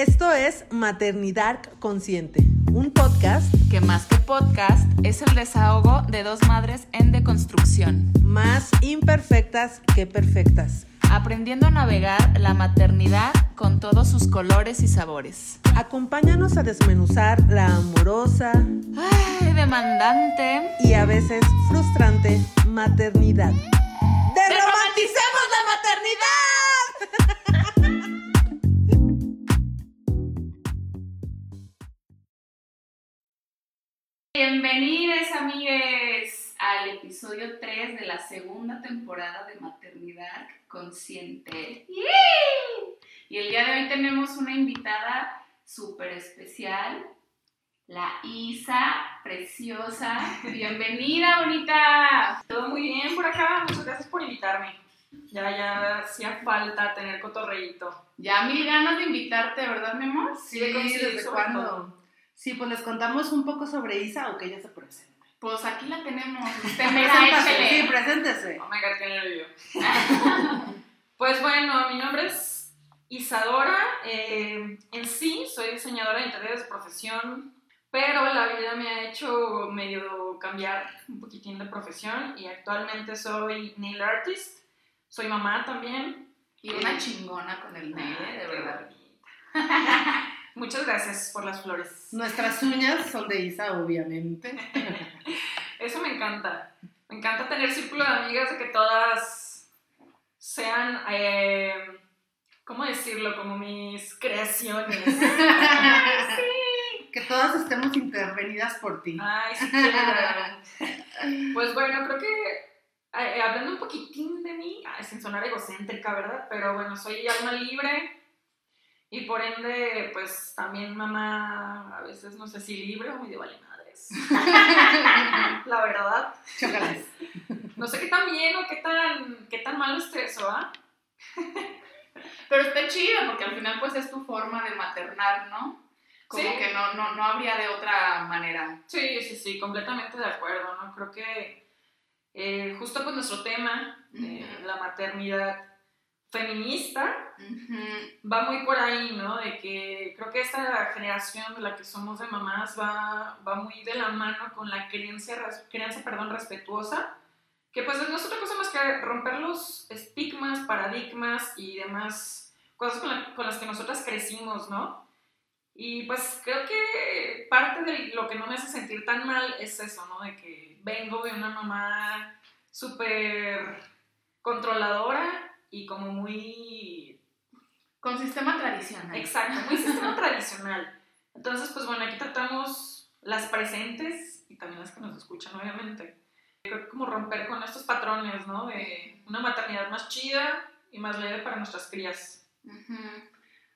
Esto es Maternidad Consciente, un podcast que más que podcast es el desahogo de dos madres en deconstrucción, más imperfectas que perfectas, aprendiendo a navegar la maternidad con todos sus colores y sabores. Acompáñanos a desmenuzar la amorosa, ay, demandante y a veces frustrante maternidad. ¡Derromanticemos la Bienvenidos, amigues, al episodio 3 de la segunda temporada de Maternidad Consciente. Y el día de hoy tenemos una invitada súper especial, la Isa, preciosa. Bienvenida, bonita. Todo muy bien por acá, muchas gracias por invitarme. Ya, ya hacía falta tener cotorreíto. Ya mil ganas de invitarte, ¿verdad, mi amor? Sí, ¿desde sobre cuándo? todo. Sí, pues les contamos un poco sobre Isa o que ella se presente. Pues aquí la tenemos. Usted Preséntase, Sí, preséntese. Oh my god, qué nervio. pues bueno, mi nombre es Isadora. eh, en sí, soy diseñadora de interiores de profesión, pero la vida me ha hecho medio cambiar un poquitín de profesión y actualmente soy nail artist. Soy mamá también. Y una chingona con el nail, de verdad. Muchas gracias por las flores. Nuestras uñas son de Isa, obviamente. Eso me encanta. Me encanta tener círculo de amigas de que todas sean, eh, ¿cómo decirlo? Como mis creaciones. Que todas estemos intervenidas por ti. Ay, sí quiero. Pues bueno, creo que eh, hablando un poquitín de mí, sin sonar egocéntrica, ¿verdad? Pero bueno, soy alma libre y por ende, pues también mamá, a veces no sé si libre o medio vale madres. La verdad. Chócalas. No sé qué tan bien o qué tan, qué tan malo ¿ah? Pero está chido porque al final pues es tu forma de maternar, ¿no? Como Sí. que no, no, no habría de otra manera. Sí, sí, sí, completamente de acuerdo, ¿no? Creo que eh, justo con nuestro tema, eh, la maternidad feminista, va muy por ahí, ¿no? De que creo que esta generación de la que somos de mamás va, va muy de la mano con la crianza, crianza perdón, respetuosa, que pues no es otra cosa más que romper los estigmas, paradigmas y demás cosas con, la- con las que nosotras crecimos, ¿no? Y pues creo que parte de lo que no me hace sentir tan mal es eso, ¿no? De que vengo de una mamá súper controladora y como muy Con sistema tradicional. Exacto, muy sistema tradicional. Entonces, pues bueno, aquí tratamos las presentes y también las que nos escuchan, obviamente. Creo que como romper con estos patrones, ¿no? De una maternidad más chida y más leve para nuestras crías.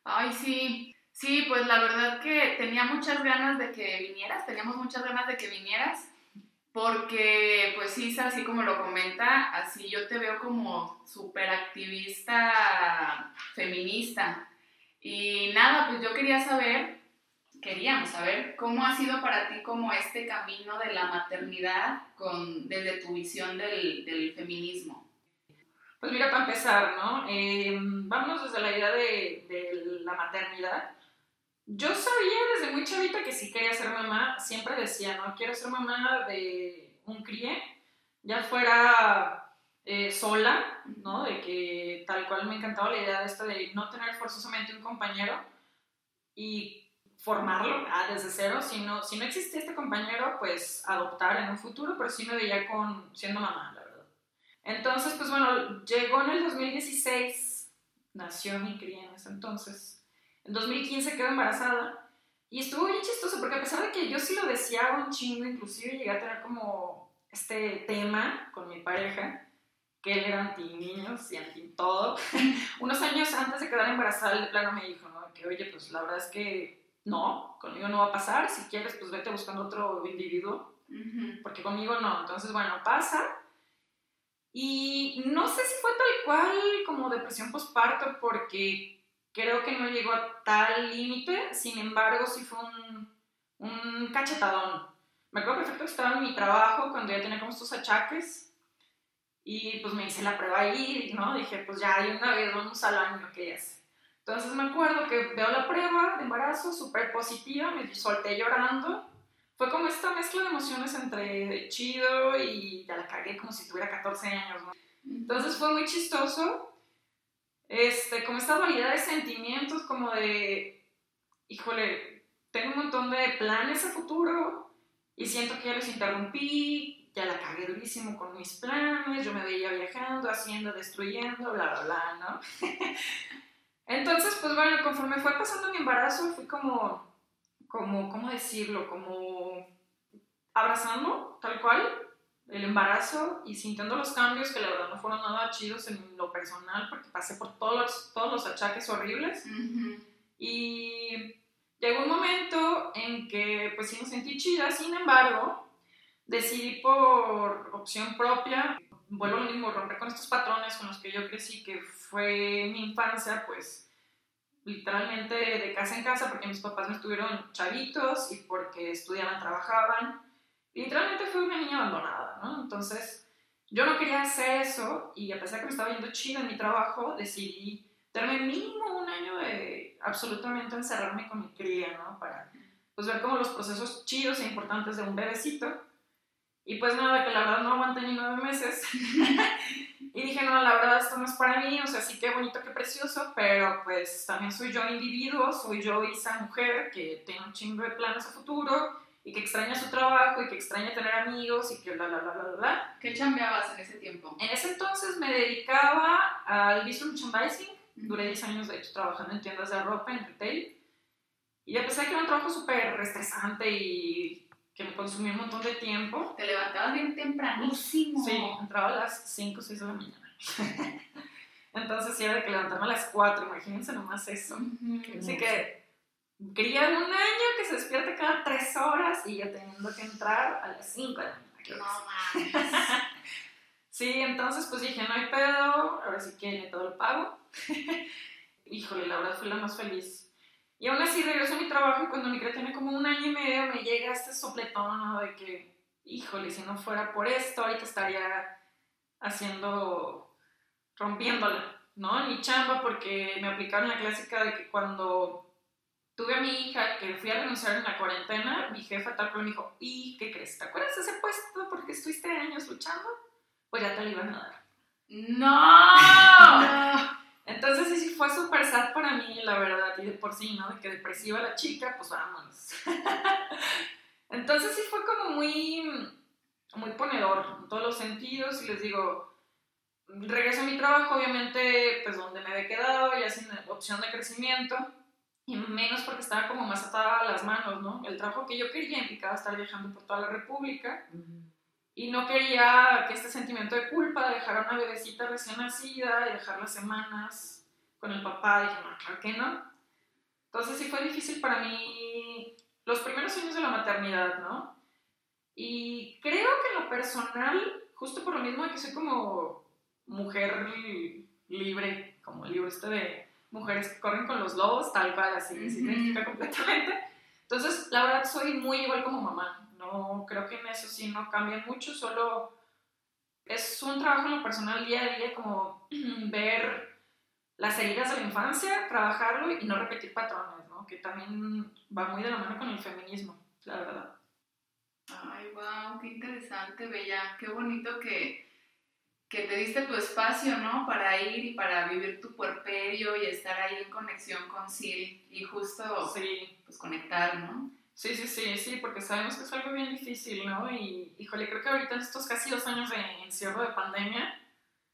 Ay, sí. Sí, pues la verdad que tenía muchas ganas de que vinieras, teníamos muchas ganas de que vinieras, porque pues Isa, así como lo comenta, así yo te veo como súper activista feminista. Y nada, pues yo quería saber, queríamos saber, cómo ha sido para ti como este camino de la maternidad con, desde tu visión del, feminismo. Pues mira, para empezar, ¿no? Eh, vámonos desde la idea de, de la maternidad. Yo sabía desde muy chavita que sí quería ser mamá, siempre decía, ¿no? Quiero ser mamá de un críe, ya fuera eh, sola, ¿no? De que tal cual me encantaba la idea de esta de no tener forzosamente un compañero y formarlo ah, desde cero, si no, si no existía este compañero, pues adoptar en un futuro, pero sí me veía con, siendo mamá, la verdad. Entonces, pues bueno, llegó en el 2016, nació mi cría en ese entonces. En 2015 quedó embarazada y estuvo bien chistoso porque a pesar de que yo sí lo deseaba un chingo, inclusive llegué a tener como este tema con mi pareja, que él era anti niños y anti todo. Unos años antes de quedar embarazada, el plano me dijo, ¿no? Que oye, pues la verdad es que no, conmigo no va a pasar, si quieres, pues vete buscando otro individuo porque conmigo no. Entonces, bueno, pasa. Y no sé si fue tal cual como depresión postparto, porque creo que no llegó a tal límite, sin embargo, sí fue un, un cachetadón. Me acuerdo perfecto que estaba en mi trabajo cuando ya tenía como estos achaques y pues me hice la prueba ahí, ¿no? Dije, pues ya, de una vez vamos al año, ¿qué es? Entonces me acuerdo que veo la prueba de embarazo súper positiva, me solté llorando. Fue como esta mezcla de emociones entre chido y ya la cagué como si tuviera 14 años, ¿no? Entonces fue muy chistoso, este, como esta variedad de sentimientos, como de, híjole, tengo un montón de planes a futuro y siento que ya los interrumpí, ya la cagué durísimo con mis planes, yo me veía viajando, haciendo, destruyendo, bla, bla, bla, ¿no? Entonces, pues bueno, conforme fue pasando mi embarazo, fui como, como, ¿cómo decirlo? Como abrazando, tal cual, el embarazo y sintiendo los cambios que la verdad no fueron nada chidos en lo personal porque pasé por todos los, todos los achaques horribles. Y llegó un momento en que pues sí me sentí chida, sin embargo, decidí por opción propia, vuelvo a lo mismo, romper con estos patrones con los que yo crecí, que fue mi infancia, pues literalmente de casa en casa, porque mis papás me estuvieron chavitos y porque estudiaban, trabajaban. Literalmente fui una niña abandonada, ¿no? Entonces, yo no quería hacer eso y a pesar que me estaba yendo chido en mi trabajo, decidí darme mínimo un año de absolutamente encerrarme con mi cría, ¿no? Para pues ver como los procesos chidos e importantes de un bebecito. Y pues nada, que la verdad no aguanté ni nueve meses. y dije, no, la verdad esto no es para mí, o sea, sí que bonito, qué precioso, pero pues también soy yo individuo, soy yo esa mujer que tiene un chingo de planes a futuro y que extraña su trabajo y que extraña tener amigos y que bla, bla, bla, bla, bla. ¿Qué chambeabas en ese tiempo? En ese entonces me dedicaba al visual merchandising, duré 10 años de hecho trabajando en tiendas de ropa, en retail, y a pesar de que era un trabajo súper estresante y que me consumía un montón de tiempo. Te levantabas bien tempranísimo. Sí, entraba a las 5 o 6 de la mañana. Entonces sí era de que levantarme a las 4, imagínense nomás eso. Así que quería un año que se despierte cada 3 horas y yo teniendo que entrar a las 5 de la mañana. No mames. Sí, entonces pues dije, no hay pedo, ahora sí que todo el pago. Híjole, la verdad fui la más feliz. Y aún así regreso a mi trabajo y cuando mi cría tiene como un año y medio me llega este sopletón de que, híjole, si no fuera por esto, ahorita estaría haciendo, rompiéndola, ¿no? En mi chamba porque me aplicaron la clásica de que cuando tuve a mi hija que fui a renunciar en la cuarentena, mi jefa tal cual me dijo, ¿y qué crees? ¿Te acuerdas de ese puesto porque estuviste años luchando? Pues ya te lo iban a dar. ¡No! Entonces sí, sí fue súper sad para mí, la verdad, y de por sí, ¿no? De que depresiva la chica, pues vámonos. Entonces sí fue como muy, muy ponedor en todos los sentidos y les digo, regreso a mi trabajo, obviamente, pues donde me había quedado, ya sin opción de crecimiento, y menos porque estaba como más atada a las manos, ¿no? El trabajo que yo quería implicaba estar viajando por toda la República y no quería que este sentimiento de culpa de dejar a una bebecita recién nacida y dejar las semanas con el papá, dije, no, claro que no. Entonces sí fue difícil para mí los primeros años de la maternidad, ¿no? Y creo que en lo personal, justo por lo mismo de que soy como mujer libre, como el libro este de mujeres que corren con los lobos, tal cual, así, se identifica completamente. Entonces, la verdad, soy muy igual como mamá. No, creo que en eso sí no cambia mucho, solo es un trabajo en lo personal día a día, como ver las heridas de la infancia, trabajarlo y no repetir patrones, ¿no? Que también va muy de la mano con el feminismo, la verdad. Ay, wow, qué interesante, Bella. Qué bonito que, que te diste tu espacio, ¿no? Para ir y para vivir tu puerperio y estar ahí en conexión con Sil y justo, Sí, pues, conectar, ¿no? sí, sí, sí, sí, porque sabemos que es algo bien difícil, ¿no? Y, híjole, creo que ahorita en estos casi dos años de encierro de pandemia,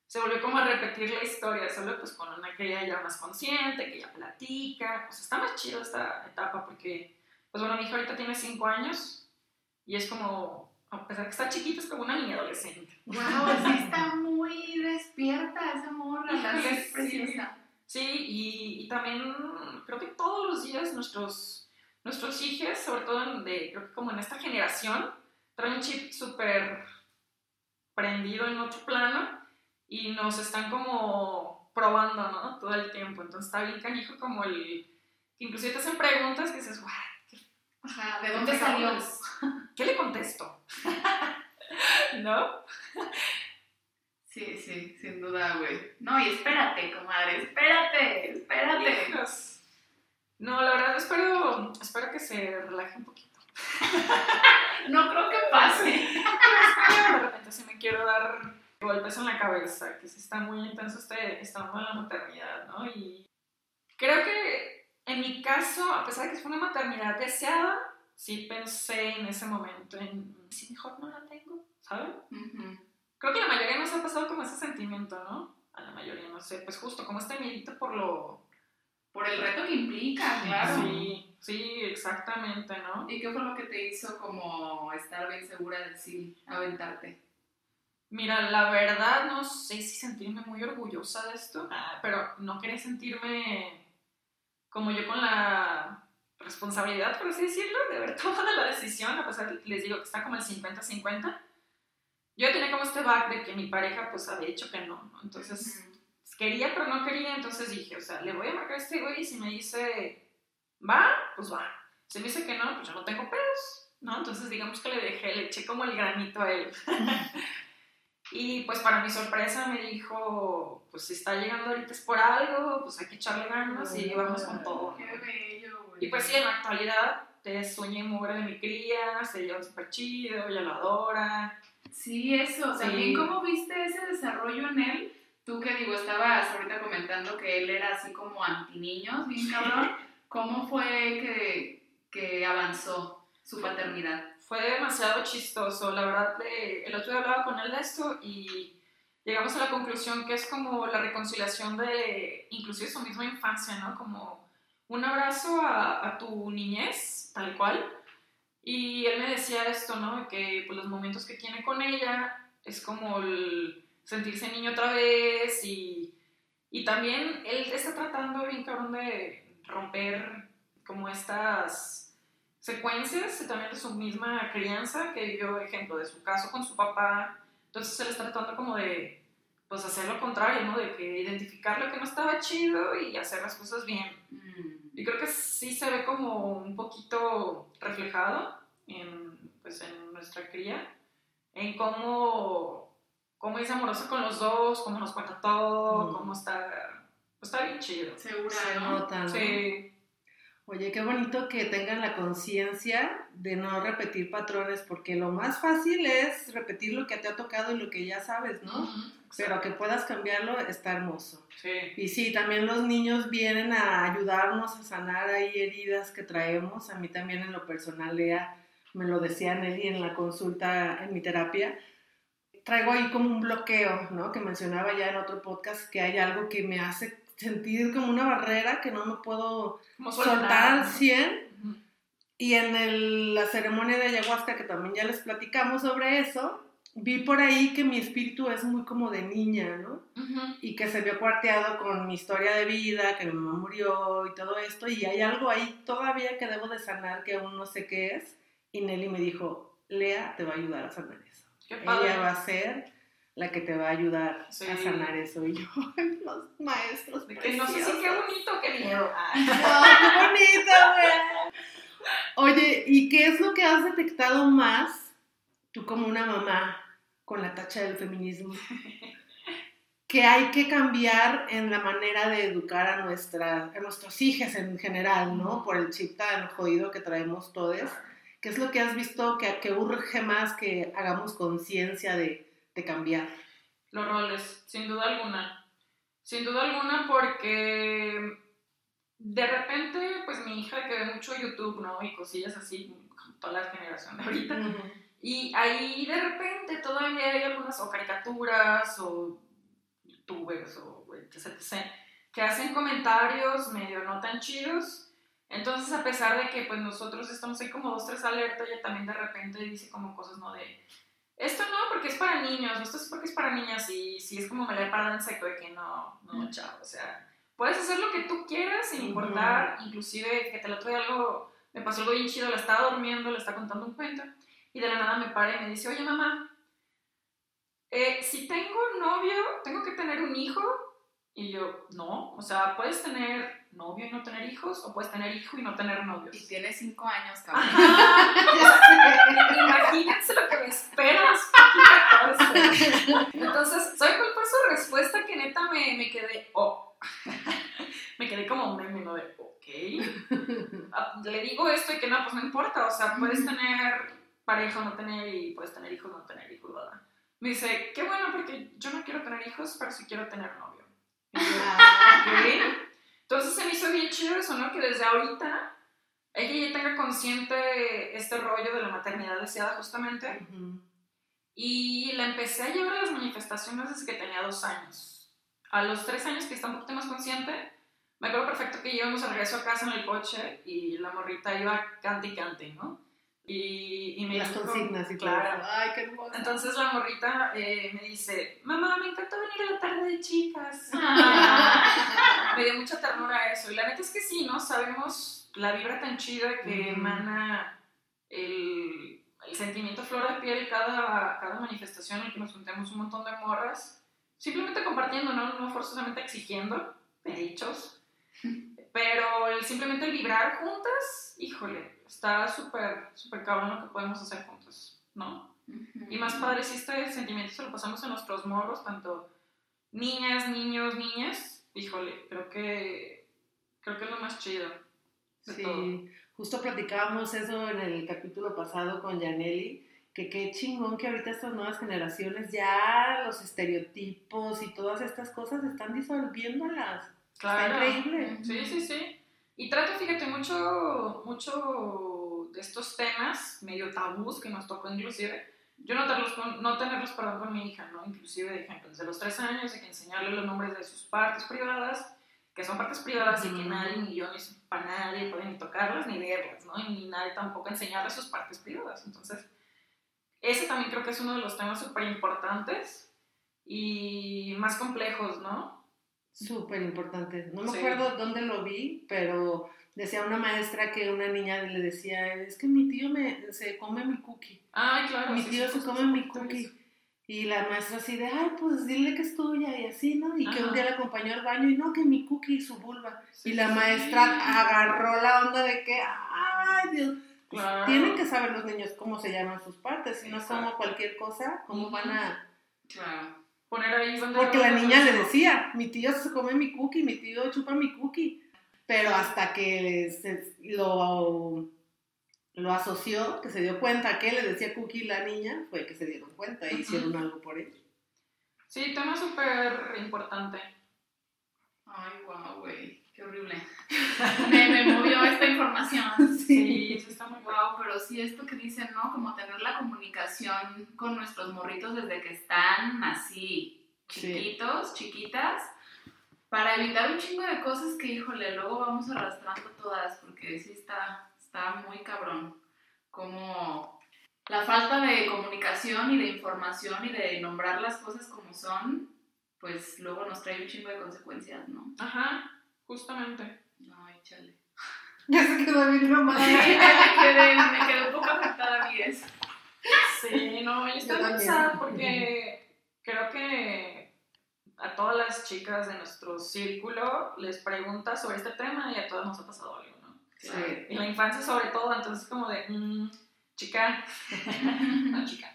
se volvió como a repetir la historia, solo pues con una que ya, ya más consciente, que ya platica, pues está más chido esta etapa porque, pues bueno, mi hija ahorita tiene cinco años y es como, a pesar que está chiquita, es como una niña adolescente. Wow, sí está Híjole, es sí. preciosa. Sí, y, y también creo que todos los días nuestros, nuestros hijos, sobre todo de, creo que como en esta generación, traen un chip súper prendido en otro plano y nos están como probando, ¿no? Todo el tiempo. Entonces está bien canijo como el... que Inclusive te hacen preguntas que dices, "Guau, Ajá, ¿de dónde salió? ¿qué le contesto? ¿No? Sí, sí, sin duda, güey. No, y espérate, comadre, espérate, espérate. Hijos, No, la verdad espero, espero que se relaje un poquito. No creo que pase. de repente sí me quiero dar golpes en la cabeza, que sí está muy intenso este estado de la maternidad, ¿no? Y creo que en mi caso, a pesar de que fue una maternidad deseada, sí pensé en ese momento en si mejor no la tengo, ¿saben? Ujú. Creo que la mayoría nos ha pasado como ese sentimiento, ¿no? A la mayoría, no sé, pues justo como este miedito por lo... Por el reto que implica, claro. Sí, sí, exactamente, ¿no? ¿Y qué fue lo que te hizo como estar bien segura de sí, aventarte? Mira, la verdad no sé si sentirme muy orgullosa de esto, pero no quería sentirme como yo con la responsabilidad, por así decirlo, de haber tomado la decisión, a pesar de que les digo que está como el 50-50. Yo tenía como este back de que mi pareja pues había dicho que no, ¿no? Entonces Ujú. quería pero no quería, entonces dije, o sea, le voy a marcar a este güey y si me dice va, pues va. Si me dice que no, pues yo no tengo pedos, ¿no? Entonces digamos que le dejé, le eché como el granito a él. y pues para mi sorpresa me dijo, pues si está llegando ahorita es por algo, pues hay que echarle ganas y vamos con todo. ¿no? Qué bello, güey. Y pues sí, en la actualidad te sueña y mugre de mi cría, se lleva súper chido, ella lo adora. Sí, eso. Sí. También, ¿cómo viste ese desarrollo en él? Tú que digo, estabas ahorita comentando que él era así como anti niños, bien cabrón. ¿Cómo fue que, que avanzó su paternidad? Fue demasiado chistoso, la verdad, el otro día hablaba con él de esto y llegamos a la conclusión que es como la reconciliación de inclusive su misma infancia, ¿no? Como un abrazo a, a tu niñez, tal cual. Y él me decía esto, ¿no? Que pues, los momentos que tiene con ella es como el sentirse niño otra vez y, y también él está tratando bien cabrón de romper como estas secuencias también de su misma crianza que vivió, ejemplo, de su caso con su papá. Entonces él está tratando como de, pues, hacer lo contrario, ¿no? De que identificar lo que no estaba chido y hacer las cosas bien. Mm. Y creo que sí se ve como un poquito reflejado en, pues, en nuestra cría, en cómo, cómo es amorosa con los dos, cómo nos cuenta todo, Mm. cómo está, pues, está bien chido. Segura, Se ¿no? nota, ¿no? Sí, Oye, qué bonito que tengan la conciencia de no repetir patrones, porque lo más fácil es repetir lo que te ha tocado y lo que ya sabes, ¿no? Ujú, Pero que puedas cambiarlo está hermoso. sí. Y sí, también los niños vienen a ayudarnos a sanar ahí heridas que traemos. A mí también en lo personal, Lea, me lo decía Nelly en la consulta, en mi terapia. Traigo ahí como un bloqueo, ¿no? Que mencionaba ya en otro podcast, que hay algo que me hace sentir como una barrera que no me puedo soltar al ¿no? 100. Ujú. Y en el- la ceremonia de ayahuasca, que también ya les platicamos sobre eso, vi por ahí que mi espíritu es muy como de niña, ¿no? Ujú. y que se vio cuarteado con mi historia de vida, que mi mamá murió y todo esto, y hay algo ahí todavía que debo de sanar que aún no sé qué es, y Nelly me dijo, Lea te va a ayudar a sanar eso. Qué padre. Ella va a ser la que te va a ayudar Sí. a sanar eso, y yo, "Ay, los maestros De que no sé si qué preciosos". bonito, qué miedo. ¡Ay, qué bonito, güey! Oye, ¿y qué es lo que has detectado más, tú como una mamá, con la tacha del feminismo? que hay que cambiar en la manera de educar a, nuestra, a nuestros hijos en general, ¿no? Por el chip tan jodido que traemos todos. ¿Qué es lo que has visto que, que urge más que hagamos conciencia de, de cambiar? Los roles, sin duda alguna. Sin duda alguna porque de repente, pues mi hija que ve mucho YouTube, ¿no? Y cosillas así, como toda la generación de ahorita. Y ahí de repente todavía hay algunas o caricaturas o youtubers o etc, etc, que hacen comentarios medio no tan chidos. Entonces, a pesar de que pues nosotros estamos ahí como dos, tres alertas, ella también de repente dice como cosas, ¿no? De, esto no, porque es para niños, esto es porque es para niñas, y si es como me la he parado en seco de que no, no, chao, o sea, puedes hacer lo que tú quieras sin importar, inclusive que te lo trae algo, me pasó algo bien chido, la estaba durmiendo, le está contando un cuento, y de la nada me para y me dice, oye mamá, eh, si tengo novio, ¿tengo que tener un hijo? Y yo, no, o sea, puedes tener novio y no tener hijos, o puedes tener hijo y no tener novios. Y tiene cinco años, cabrón. Imagínense lo que me espera después de 14. Entonces, ¿sabe cuál fue su respuesta? Que neta me, me quedé, oh, me quedé como meme, ¿no? De, ok. Ah, Le digo esto y que no, pues no importa, o sea, puedes tener pareja o no tener y puedes tener hijos o no tener hijos, ¿verdad? Me dice, qué bueno, porque yo no quiero tener hijos, pero sí quiero tener novio. Y yo, Ah, ok. Entonces se me hizo bien chido eso, ¿no? Que desde ahorita ella ya tenga consciente este rollo de la maternidad deseada justamente y la empecé a llevar a las manifestaciones desde que tenía dos años. A los tres años que está un poquito más consciente, me acuerdo perfecto que íbamos a regreso a casa en el coche y la morrita iba cante y cante, ¿no? Y, y me Las dijo- consignas y claro. eso. Ay, qué hermoso. Entonces la morrita eh, me dice, mamá, me encanta venir a la tarde de chicas. Ah. me dio mucha ternura eso. Y la neta es que sí, ¿no? Sabemos la vibra tan chida que emana el, el sentimiento flor de piel cada, cada manifestación en que nos juntemos un montón de morras. Simplemente compartiendo, ¿no? No forzosamente exigiendo derechos. Pero el simplemente el vibrar juntas, híjole, está súper, súper cabrón lo que podemos hacer juntas, ¿no? Y más padre si este sentimiento se lo pasamos a nuestros morros, tanto niñas, niños, niñas. Híjole, creo que creo que es lo más chido. de todo. Sí, justo platicábamos eso en el capítulo pasado con Yaneli, que qué chingón que ahorita estas nuevas generaciones ya los estereotipos y todas estas cosas están disolviéndolas. Claro. Está increíble. Sí, sí, sí. Y trato, fíjate, mucho, mucho de estos temas medio tabús que nos tocó inclusive, yo no tenerlos, con, no tenerlos perdón, con mi hija, ¿no? Inclusive, de ejemplo, desde los tres años hay que enseñarle los nombres de sus partes privadas, que son partes privadas y que nadie, ni yo, ni para nadie pueden ni tocarlas ni verlas, ¿no? Y ni nadie tampoco enseñarle sus partes privadas. Entonces, ese también creo que es uno de los temas súper importantes y más complejos, ¿no? Súper importante. No me Sí. acuerdo dónde lo vi, pero decía una maestra que una niña le decía, es que mi tío me, se come mi cookie. Ay, claro. mi sí, tío sí, se come mi cookie. Y la maestra así de, ay, pues dile que es tuya y así, ¿no? Y que un día la acompañó al baño y no, que mi cookie y su vulva. Y la maestra agarró la onda de que, ay, Dios, pues, Claro. tienen que saber los niños cómo se llaman sus partes, si no es como cualquier cosa, cómo van a... Claro. Poner ahí donde Porque la niña le decía, mi tío se come mi cookie, mi tío chupa mi cookie. Pero hasta que se lo, lo asoció, que se dio cuenta que le decía cookie la niña, fue que se dieron cuenta e hicieron algo por ello. Sí, tema súper importante. Ay, guau, güey. Qué horrible. Me, me movió esta información. Sí, sí está muy guau. Pero sí esto que dicen, ¿no? Como tener la comunicación con nuestros morritos desde que están así, Sí. chiquitos, chiquitas, para evitar un chingo de cosas que, híjole, luego vamos arrastrando todas, porque sí está, está muy cabrón. Como la falta de comunicación y de información y de nombrar las cosas como son, pues luego nos trae un chingo de consecuencias, ¿no? Ajá, justamente. Ay, chale. Ya se quedó bien Sí, traumada. me quedé, me quedé un poco afectada a mí eso. Sí, no, yo estoy cansada porque creo que a todas las chicas de nuestro círculo les pregunta sobre este tema y a todas nos ha pasado algo, ¿no? Sí. En la infancia sobre todo, entonces como de, mm, chica, no chica.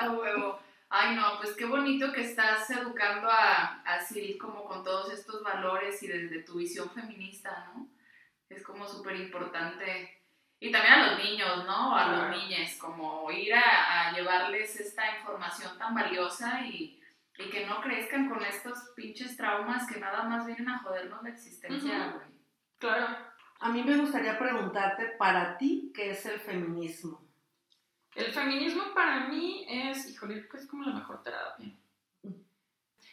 A huevo. Ay, no, pues qué bonito que estás educando a, a Sil como con todos estos valores y desde tu visión feminista, ¿no? Es como súper importante. Y también a los niños, ¿no? A Claro. los niños, como ir a, a llevarles esta información tan valiosa y, y que no crezcan con estos pinches traumas que nada más vienen a jodernos la existencia, Ujú. güey. Claro. A mí me gustaría preguntarte, para ti, ¿qué es el feminismo? El feminismo para mí es, híjole, que es como la mejor terapia.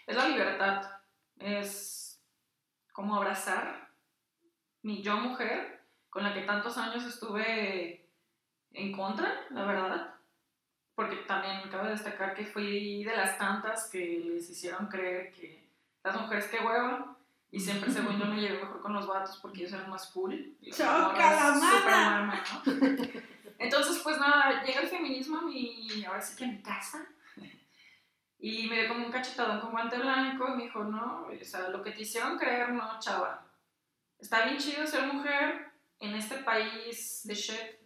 Es la libertad, es como abrazar mi yo mujer, con la que tantos años estuve en contra, la verdad. Porque también cabe destacar que fui de las tantas que les hicieron creer que las mujeres qué hueva. Y siempre, según yo, me llevé mejor con los vatos porque ellos eran más cool. Y ¡Choca la mana! Entonces, pues nada, llega el feminismo a mi, ahora sí que a mi casa. Y me dio como un cachetadón con guante blanco y me dijo, no, o sea, lo que te hicieron creer, no, chava. Está bien chido ser mujer en este país de shit.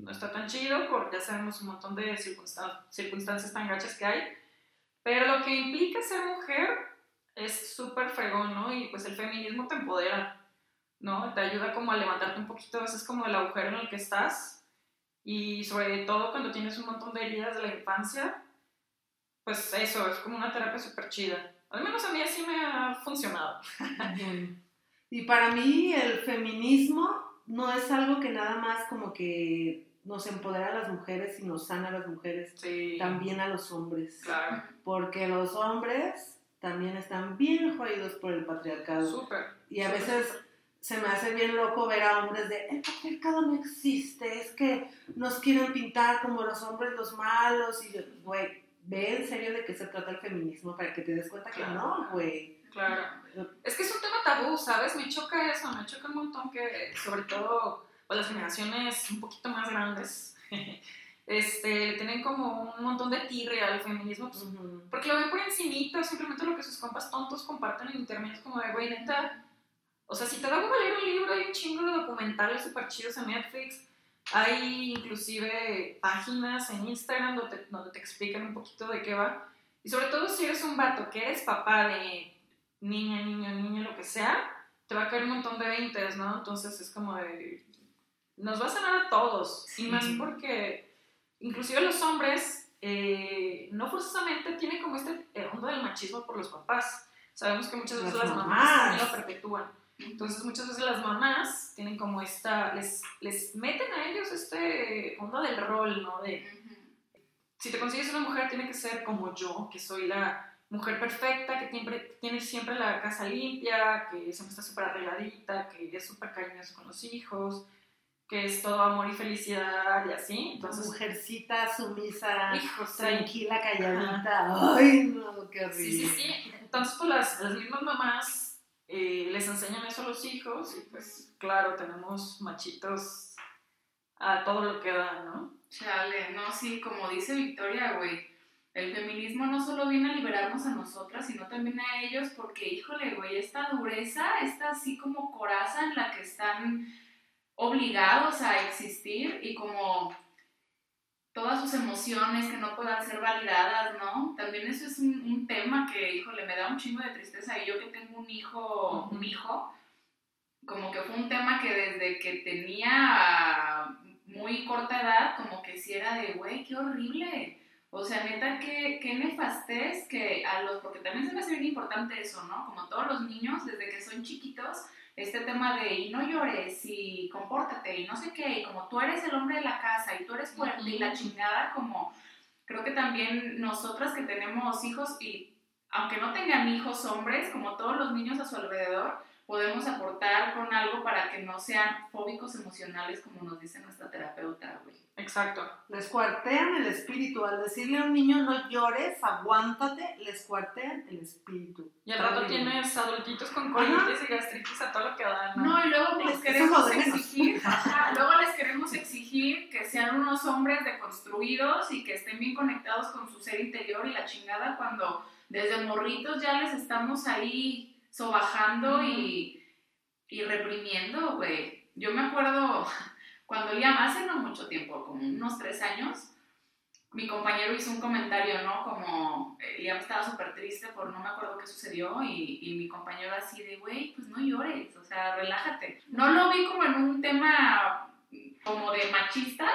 No está tan chido porque ya sabemos un montón de circunstan- circunstancias tan gachas que hay. Pero lo que implica ser mujer es súper fregón, ¿no? Y pues el feminismo te empodera, ¿no? Te ayuda como a levantarte un poquito a veces como del agujero en el que estás y sobre todo cuando tienes un montón de heridas de la infancia, pues eso, es como una terapia súper chida. Al menos a mí así me ha funcionado. Y para mí el feminismo no es algo que nada más como que nos empodera a las mujeres y nos sana a las mujeres, Sí. también a los hombres. Claro. Porque los hombres también están bien jodidos por el patriarcado. Súper. Y a súper. veces se me hace bien loco ver a hombres de, el patriarcado no existe, es que nos quieren pintar como los hombres los malos. Y yo, güey, ve en serio de qué se trata el feminismo para que te des cuenta que no, güey. Claro. Es que es un tema tabú, ¿sabes? Me choca eso, me choca un montón que, sobre todo, pues, las generaciones un poquito más grandes, este, le tienen como un montón de tirria al feminismo, pues, porque lo ven por encimita, simplemente lo que sus compas tontos comparten en internet es como de, güey, neta, o sea, si te da como leer un libro, hay un chingo de documentales súper chidos en Netflix, hay inclusive páginas en Instagram donde te, donde te explican un poquito de qué va, y sobre todo si eres un vato que eres papá de niña, niño, niño, lo que sea, te va a caer un montón de veintes, ¿no? Entonces es como de, nos va a sanar a todos, y más porque inclusive los hombres eh, no forzosamente tienen como este eh, onda del machismo por los papás. Sabemos que muchas veces Las las, mamás, mamás. lo perpetúan. Entonces muchas veces las mamás tienen como esta, les, les meten a ellos este onda del rol, ¿no? De, si te consigues una mujer tiene que ser como yo, que soy la mujer perfecta, que siempre, tiene siempre la casa limpia, que siempre está súper arregladita, que es súper cariñosa con los hijos, que es todo amor y felicidad y así. Entonces, Mujercita sumisa, hijos, tranquila, calladita. Ay, no, qué horrible. Sí, sí, sí. Entonces, pues las, las mismas mamás eh, les enseñan eso a los hijos y pues claro, tenemos machitos a todo lo que da, ¿no? Chale, no, sí, como dice Victoria, güey, el feminismo no solo viene a liberarnos a nosotras, sino también a ellos, porque, híjole, güey, esta dureza, esta así como coraza en la que están obligados a existir y como todas sus emociones que no puedan ser validadas, ¿no? También eso es un, un tema que, híjole, me da un chingo de tristeza. Y yo que tengo un hijo, un hijo, como que fue un tema que desde que tenía muy corta edad, como que si era de, güey, qué horrible. O sea, neta, qué, qué nefastez que a los, porque también se me hace bien importante eso, ¿no? Como todos los niños, desde que son chiquitos, este tema de, y no llores, y compórtate, y no sé qué, y como tú eres el hombre de la casa, y tú eres fuerte, y la chingada, como, creo que también nosotras que tenemos hijos, y aunque no tengan hijos hombres, como todos los niños a su alrededor, podemos aportar con algo para que no sean fóbicos emocionales, como nos dice nuestra terapeuta, güey. Exacto. Les cuartean el espíritu. Al decirle a un niño no llores, aguántate, les cuartean el espíritu. Y al rato tienes adultitos con colitis y gastritis a todo lo que dan, ¿no? No, y luego les queremos exigir, ajá, luego les queremos exigir que sean unos hombres deconstruidos y que estén bien conectados con su ser interior y la chingada cuando desde morritos ya les estamos ahí sobajando y, y reprimiendo, güey. Yo me acuerdo cuando Liam, hace no mucho tiempo, como unos tres años, mi compañero hizo un comentario, ¿no? Como eh, Liam estaba súper triste por no me acuerdo qué sucedió y, y mi compañero así de, güey, pues no llores, o sea, relájate. No lo vi como en un tema como de machista.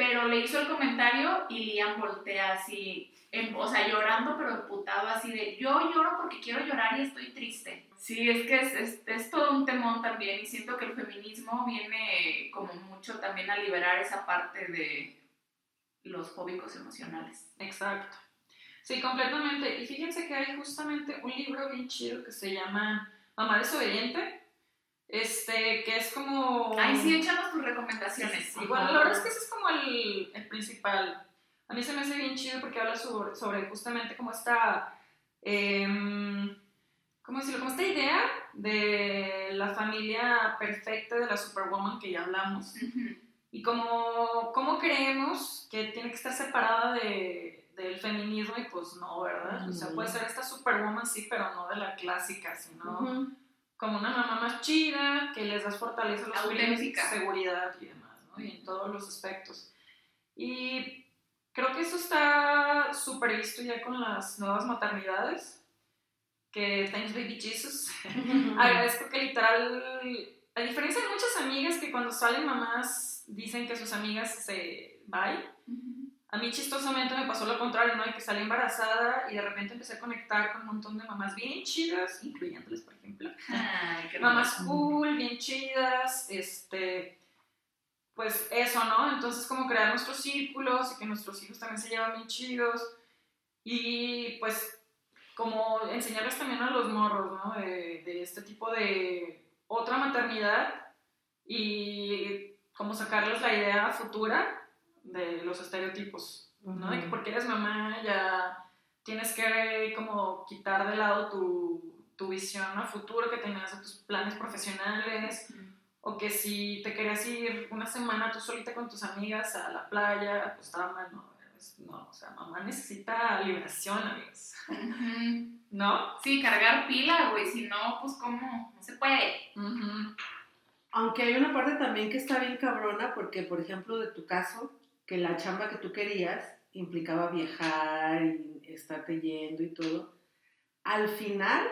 Pero le hizo el comentario y Liam voltea así, en- o sea, llorando pero emputado así de, yo lloro porque quiero llorar y estoy triste. Sí, es que es, es, es todo un temón también y siento que el feminismo viene como mucho también a liberar esa parte de los fóbicos emocionales. Exacto. Sí, completamente. Y fíjense que hay justamente un libro bien chido que se llama Mamá desobediente. Este, que es como. Ay, sí, échanos tus recomendaciones. Sí, bueno, la verdad es que ese es como el, el principal. A mí se me hace bien chido porque habla sobre, sobre justamente como esta. em, ¿Cómo decirlo? Como esta idea de la familia perfecta de la Superwoman que ya hablamos. Ujú. Y como, cómo creemos que tiene que estar separada de, del feminismo y pues no, ¿verdad? O sea, puede ser esta superwoman, sí, pero no de la clásica, sino Ujú. Como una mamá más chida, que les das fortaleza a los Auténtica. seguridad y demás, ¿no? Y en todos los aspectos. Y creo que eso está súper visto ya con las nuevas maternidades. que Thanks Baby Jesus. Agradezco que literal, a diferencia de muchas amigas que cuando salen mamás dicen que sus amigas se bye, a mí chistosamente me pasó lo contrario, ¿no? De que salí embarazada y de repente empecé a conectar con un montón de mamás bien chidas, incluyéndoles, por ejemplo. Ay, qué Mamás cool, bien chidas, este, pues eso, ¿no? Entonces como crear nuestros círculos y que nuestros hijos también se llevan bien chidos y pues como enseñarles también a los morros, ¿no? De, de este tipo de otra maternidad y como sacarles la idea futura de los estereotipos, ¿no? De que porque eres mamá ya tienes que como quitar de lado tu, tu visión a futuro que tenías de tus planes profesionales o que si te querías ir una semana tú solita con tus amigas a la playa, pues estaba mal, no, o sea, mamá necesita liberación, amigos, Ujú. ¿no? Sí, cargar pila, güey, si no, pues cómo, no se puede. Ujú. Aunque hay una parte también que está bien cabrona, porque, por ejemplo, de tu caso, que la chamba que tú querías implicaba viajar y estarte yendo y todo. Al final,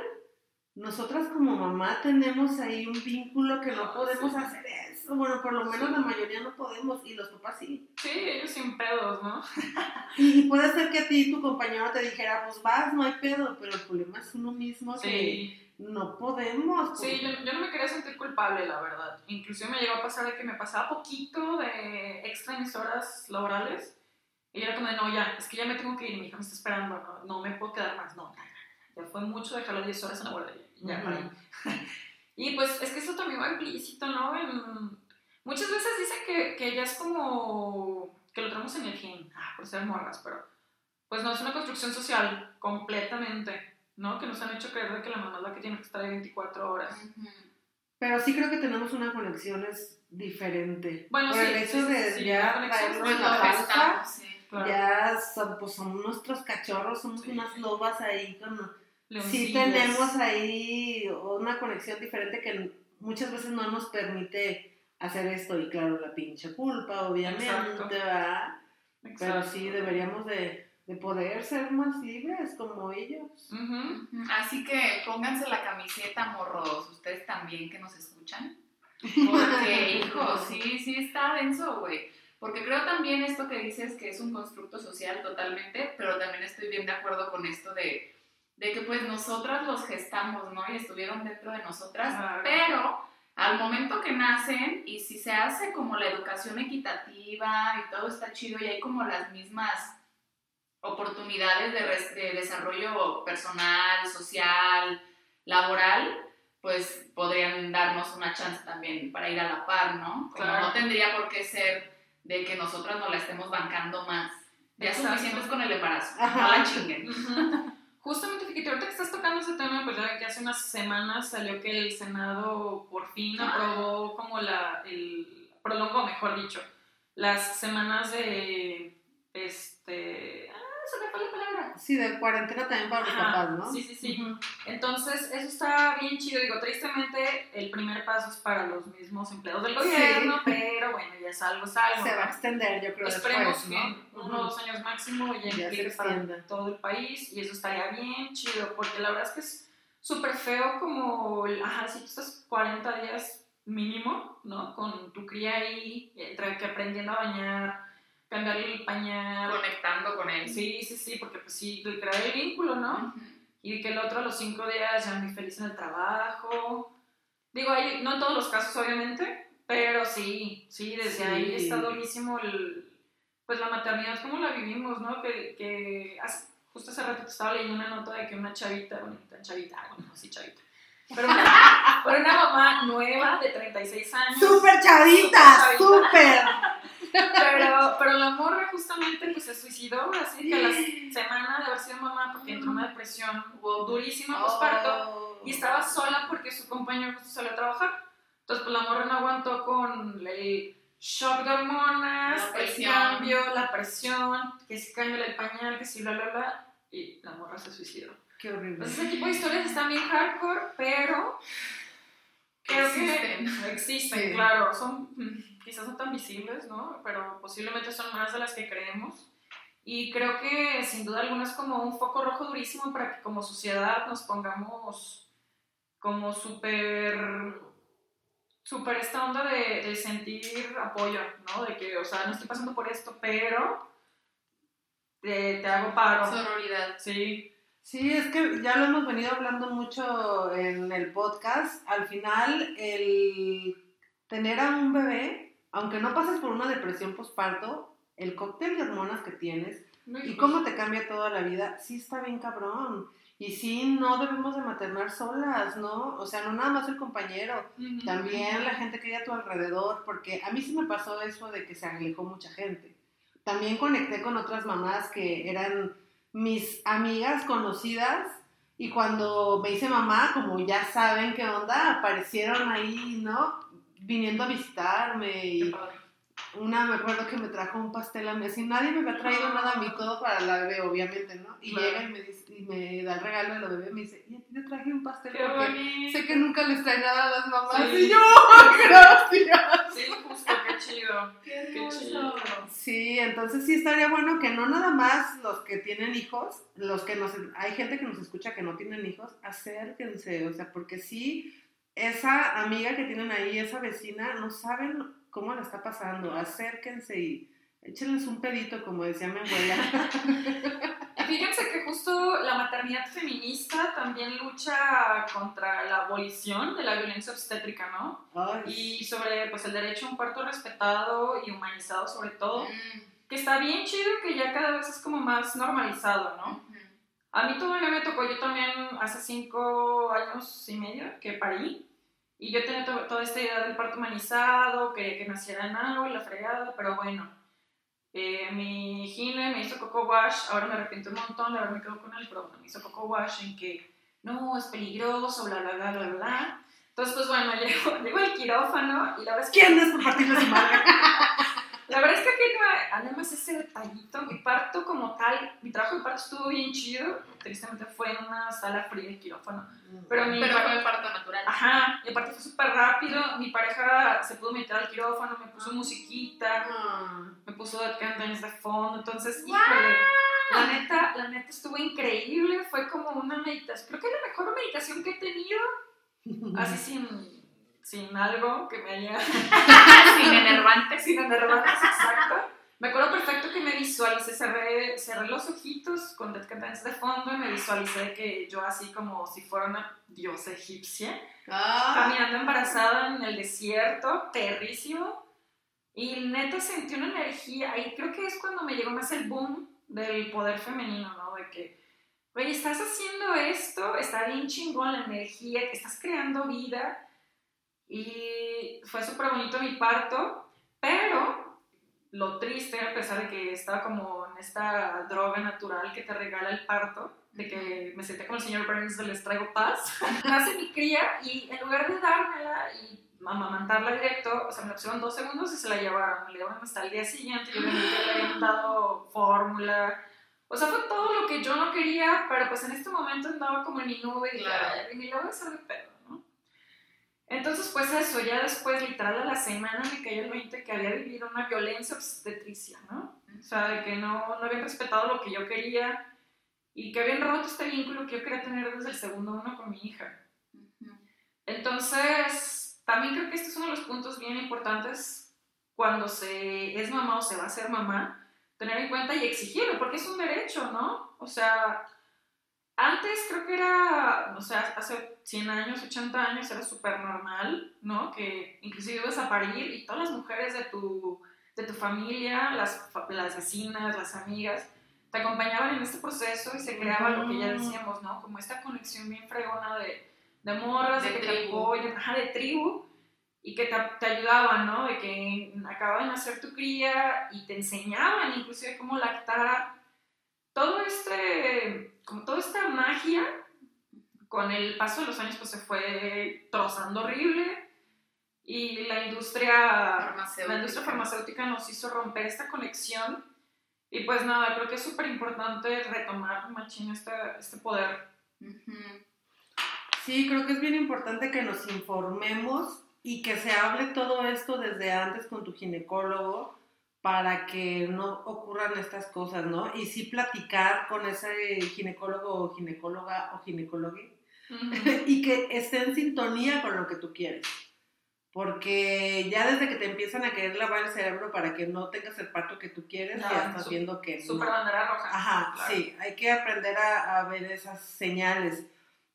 nosotras como mamá tenemos ahí un vínculo que no Ah, podemos hacer. Bueno, por lo menos Sí. la mayoría no podemos y los papás sí. Sí, ellos sin pedos, ¿no? Y, puede ser que a ti tu compañero te dijera, pues vas, no hay pedo, pero el problema es uno mismo que Sí, no podemos. sí yo, yo no me quería sentir culpable, la verdad. Inclusive me llegó a pasar de que me pasaba poquito de extra en mis horas laborales y era como de, no, ya, es que ya me tengo que ir, mi hija me está esperando, no, no me puedo quedar más, no, ya, ya, ya fue mucho dejarlo 10 horas en la guardería, ya, Ujú. para Y pues es que eso también va implícito, ¿no? En- muchas veces dicen que, que ya es como que lo tenemos en el gen, ah, por ser morras, pero pues no es una construcción social completamente, ¿no? Que nos han hecho creer de que la mamá es la que tiene que estar ahí 24 horas. Pero sí creo que tenemos una conexión es diferente. Bueno, Por sí, el hecho sí, de sí, ya es en la panza. Claro. ya son, pues son nuestros cachorros, somos unas lobas ahí con... Sí tenemos ahí una conexión diferente que muchas veces no nos permite hacer esto y claro, la pinche culpa, obviamente, Exacto. ¿verdad? Pero sí deberíamos de, de poder ser más libres como ellos. Así que pónganse la camiseta, morros, ustedes también que nos escuchan. Porque, hijo, sí, sí está denso, güey. Porque creo también esto que dices que es un constructo social totalmente, pero también estoy bien de acuerdo con esto de, de que pues nosotras los gestamos, ¿no? Y estuvieron dentro de nosotras, Claro. pero al momento que nacen y si se hace como la educación equitativa y todo está chido y hay como las mismas oportunidades de, de desarrollo personal, social, laboral, pues podrían darnos una chance también para ir a la par, ¿no? Como Claro. no tendría por qué ser de que nosotras nos la estemos bancando más. Ya Exacto. suficientes con el embarazo, Ajá. no la chinguen. Justamente, fíjate, ahorita que estás tocando ese tema, pues ya que hace unas semanas salió que el Senado por fin Ah. aprobó como la, el, prolongó, mejor dicho, las semanas de, este, se me fue la palabra. Sí, de cuarentena también para los Ajá, papás, ¿no? sí, sí, sí. Entonces, eso está bien chido. Digo, tristemente, el primer paso es para los mismos empleados del Sí. gobierno, pero bueno, ya es algo, es algo. Se va a ¿no? extender, yo creo, Esperemos después, que ¿no? en uno o dos años máximo ya, Ya implique para todo el país y eso estaría bien chido, porque la verdad es que es súper feo como, ajá, si tú estás 40 días mínimo, ¿no? Con tu cría ahí, entre que aprendiendo a bañar, cambiarle el pañal. Conectando con él. Sí, sí, sí, porque pues sí, crear el vínculo, ¿no? Ujú. y que el otro a los cinco días ya muy feliz en el trabajo. Digo, hay, no en todos los casos, obviamente, pero sí, sí, desde Sí. ahí está durísimo el, pues la maternidad, como la vivimos, ¿no? Que, que hace- justo hace rato estaba leyendo una nota de que una chavita, bueno, tan chavita, bueno, sí chavita, pero una, pero una mamá nueva de 36 años. ¡Súper chavita! Súper chavita. ¡Súper! Pero, pero la morra justamente pues se suicidó, así que a la semana de haber sido mamá, porque entró en una depresión durísima postparto, Oh. y estaba sola porque su compañero justo salió a trabajar. Entonces, pues la morra no aguantó con el shock de hormonas, el cambio, la presión, que si cambia el pañal, que si bla, bla, bla, y la morra se suicidó. ¡Qué horrible! Entonces, ese tipo de historias están bien hardcore, pero creo Existen. que existen, Sí. claro. Son, quizás no tan visibles, ¿no? Pero posiblemente son más de las que creemos. Y creo que sin duda alguna es como un foco rojo durísimo para que como sociedad nos pongamos como súper, súper esta onda de, de sentir apoyo, ¿no? De que, o sea, no estoy pasando por esto, pero te, te hago paro. Sororidad. Sí, Sí, es que ya lo hemos venido hablando mucho en el podcast. Al final, el tener a un bebé, aunque no pases por una depresión postparto, el cóctel de hormonas que tienes y cómo te cambia toda la vida, sí está bien cabrón. Y sí, no debemos de maternar solas, ¿no? O sea, no nada más el compañero, también la gente que hay a tu alrededor, porque a mí sí me pasó eso de que se alejó mucha gente. También conecté con otras mamás que eran mis amigas conocidas y cuando me hice mamá, como ya saben qué onda, aparecieron ahí, ¿no? Viniendo a visitarme y una me acuerdo que me trajo un pastel a mí, así nadie me había traído nada a mí, todo para la bebé, obviamente, ¿no? Y Claro. llega y me, dice- y me da el regalo de la bebé y me dice, y a ti te traje un pastel Qué porque bonito. sé que nunca les trae nada a las mamás. Sí. Y yo, gracias. Sí, justo, qué chido. Qué Qué chido. Sí, entonces sí estaría bueno que no nada más los que tienen hijos, los que nos, hay gente que nos escucha que no tienen hijos, acérquense, o sea, porque sí, esa amiga que tienen ahí, esa vecina, no saben cómo la está pasando, acérquense y échenles un pedito, como decía mi abuela. Fíjense que justo la maternidad feminista también lucha contra la abolición de la violencia obstétrica, ¿no? Ay, Y sobre pues, el derecho a un parto respetado y humanizado sobre todo, Mm, que está bien chido que ya cada vez es como más normalizado, ¿no? ujú. A mí todavía me tocó, yo también hace cinco años y medio que parí, y yo tenía to- toda esta idea del parto humanizado, quería que naciera en y la fregada, pero bueno, eh, mi gine me hizo coco wash, ahora me arrepiento un montón de haberme quedado con él, pero me hizo coco wash en que no, es peligroso, bla, bla, bla, bla, bla. Entonces, pues bueno, llego, llego al quirófano y la es que ¿Quién es por partirle su madre? La verdad es que aquí además ese detallito, mi parto como tal, mi trabajo de parto estuvo bien chido, tristemente fue en una sala fría de quirófano, pero mi Pero par- fue parto natural. Ajá, y aparte fue súper rápido, mi pareja se pudo meter al quirófano, me puso musiquita, Ah. me puso Dead Candles de fondo, entonces, híjole, la neta, la neta estuvo increíble, fue como una meditación, creo que es la mejor meditación que he tenido, así sin, sin algo que me haya Sin enervantes. sin enervantes, exacto. Me acuerdo perfecto que me visualicé, cerré, cerré los ojitos con Dead Candles de fondo y me visualicé que yo así como si fuera una diosa egipcia, Ah. caminando embarazada en el desierto, perrísimo. Y neta sentí una energía, ahí creo que es cuando me llegó más el boom del poder femenino, ¿no? De que, oye, estás haciendo esto, está bien chingón la energía, estás creando vida. Y fue súper bonito mi parto, pero lo triste, a pesar de que estaba como en esta droga natural que te regala el parto, de que me senté como el señor Burns de Les Traigo Paz, nace mi cría y en lugar de dármela y amamantarla directo, o sea, me la pusieron dos segundos y se la llevaron, la llevaron hasta el día siguiente, yo le habían dado fórmula, o sea, fue todo lo que yo no quería, pero pues en este momento andaba como en mi nube y. "Ay, ni lo voy a hacer de pedo. Entonces, pues eso, ya después, literal, a la semana me cayó el 20 que había vivido una violencia obstetricia, ¿no? O sea, de que no, no habían respetado lo que yo quería y que habían roto este vínculo que yo quería tener desde el segundo uno con mi hija. Entonces, también creo que este es uno de los puntos bien importantes cuando se es mamá o se va a ser mamá, tener en cuenta y exigirlo, porque es un derecho, ¿no? O sea, antes creo que era, o sea, hace 100 años, 80 años era súper normal, ¿no? Que inclusive ibas a parir y todas las mujeres de tu, de tu familia, las, las vecinas, las amigas, te acompañaban en este proceso y se creaba lo que ya decíamos, ¿no? Como esta conexión bien fregona de, de morras, De de que te tribu. apoyan, ajá, de tribu, y que te, te ayudaban, ¿no? De que acababan de nacer tu cría y te enseñaban inclusive cómo lactar. Todo este, como toda esta magia, con el paso de los años pues se fue trozando horrible y la industria, Farmacéutica. la industria farmacéutica nos hizo romper esta conexión y pues nada, creo que es súper importante retomar, machín, este, este poder. Sí, creo que es bien importante que nos informemos y que se hable todo esto desde antes con tu ginecólogo, para que no ocurran estas cosas, ¿no? Y sí platicar con ese ginecólogo o ginecóloga o ginecólogo Ujú. y que esté en sintonía con lo que tú quieres. Porque ya desde que te empiezan a querer lavar el cerebro para que no tengas el parto que tú quieres, Ya, ya estás viendo que no. Super bandera roja. Ajá, Claro. sí, hay que aprender a, a ver esas señales.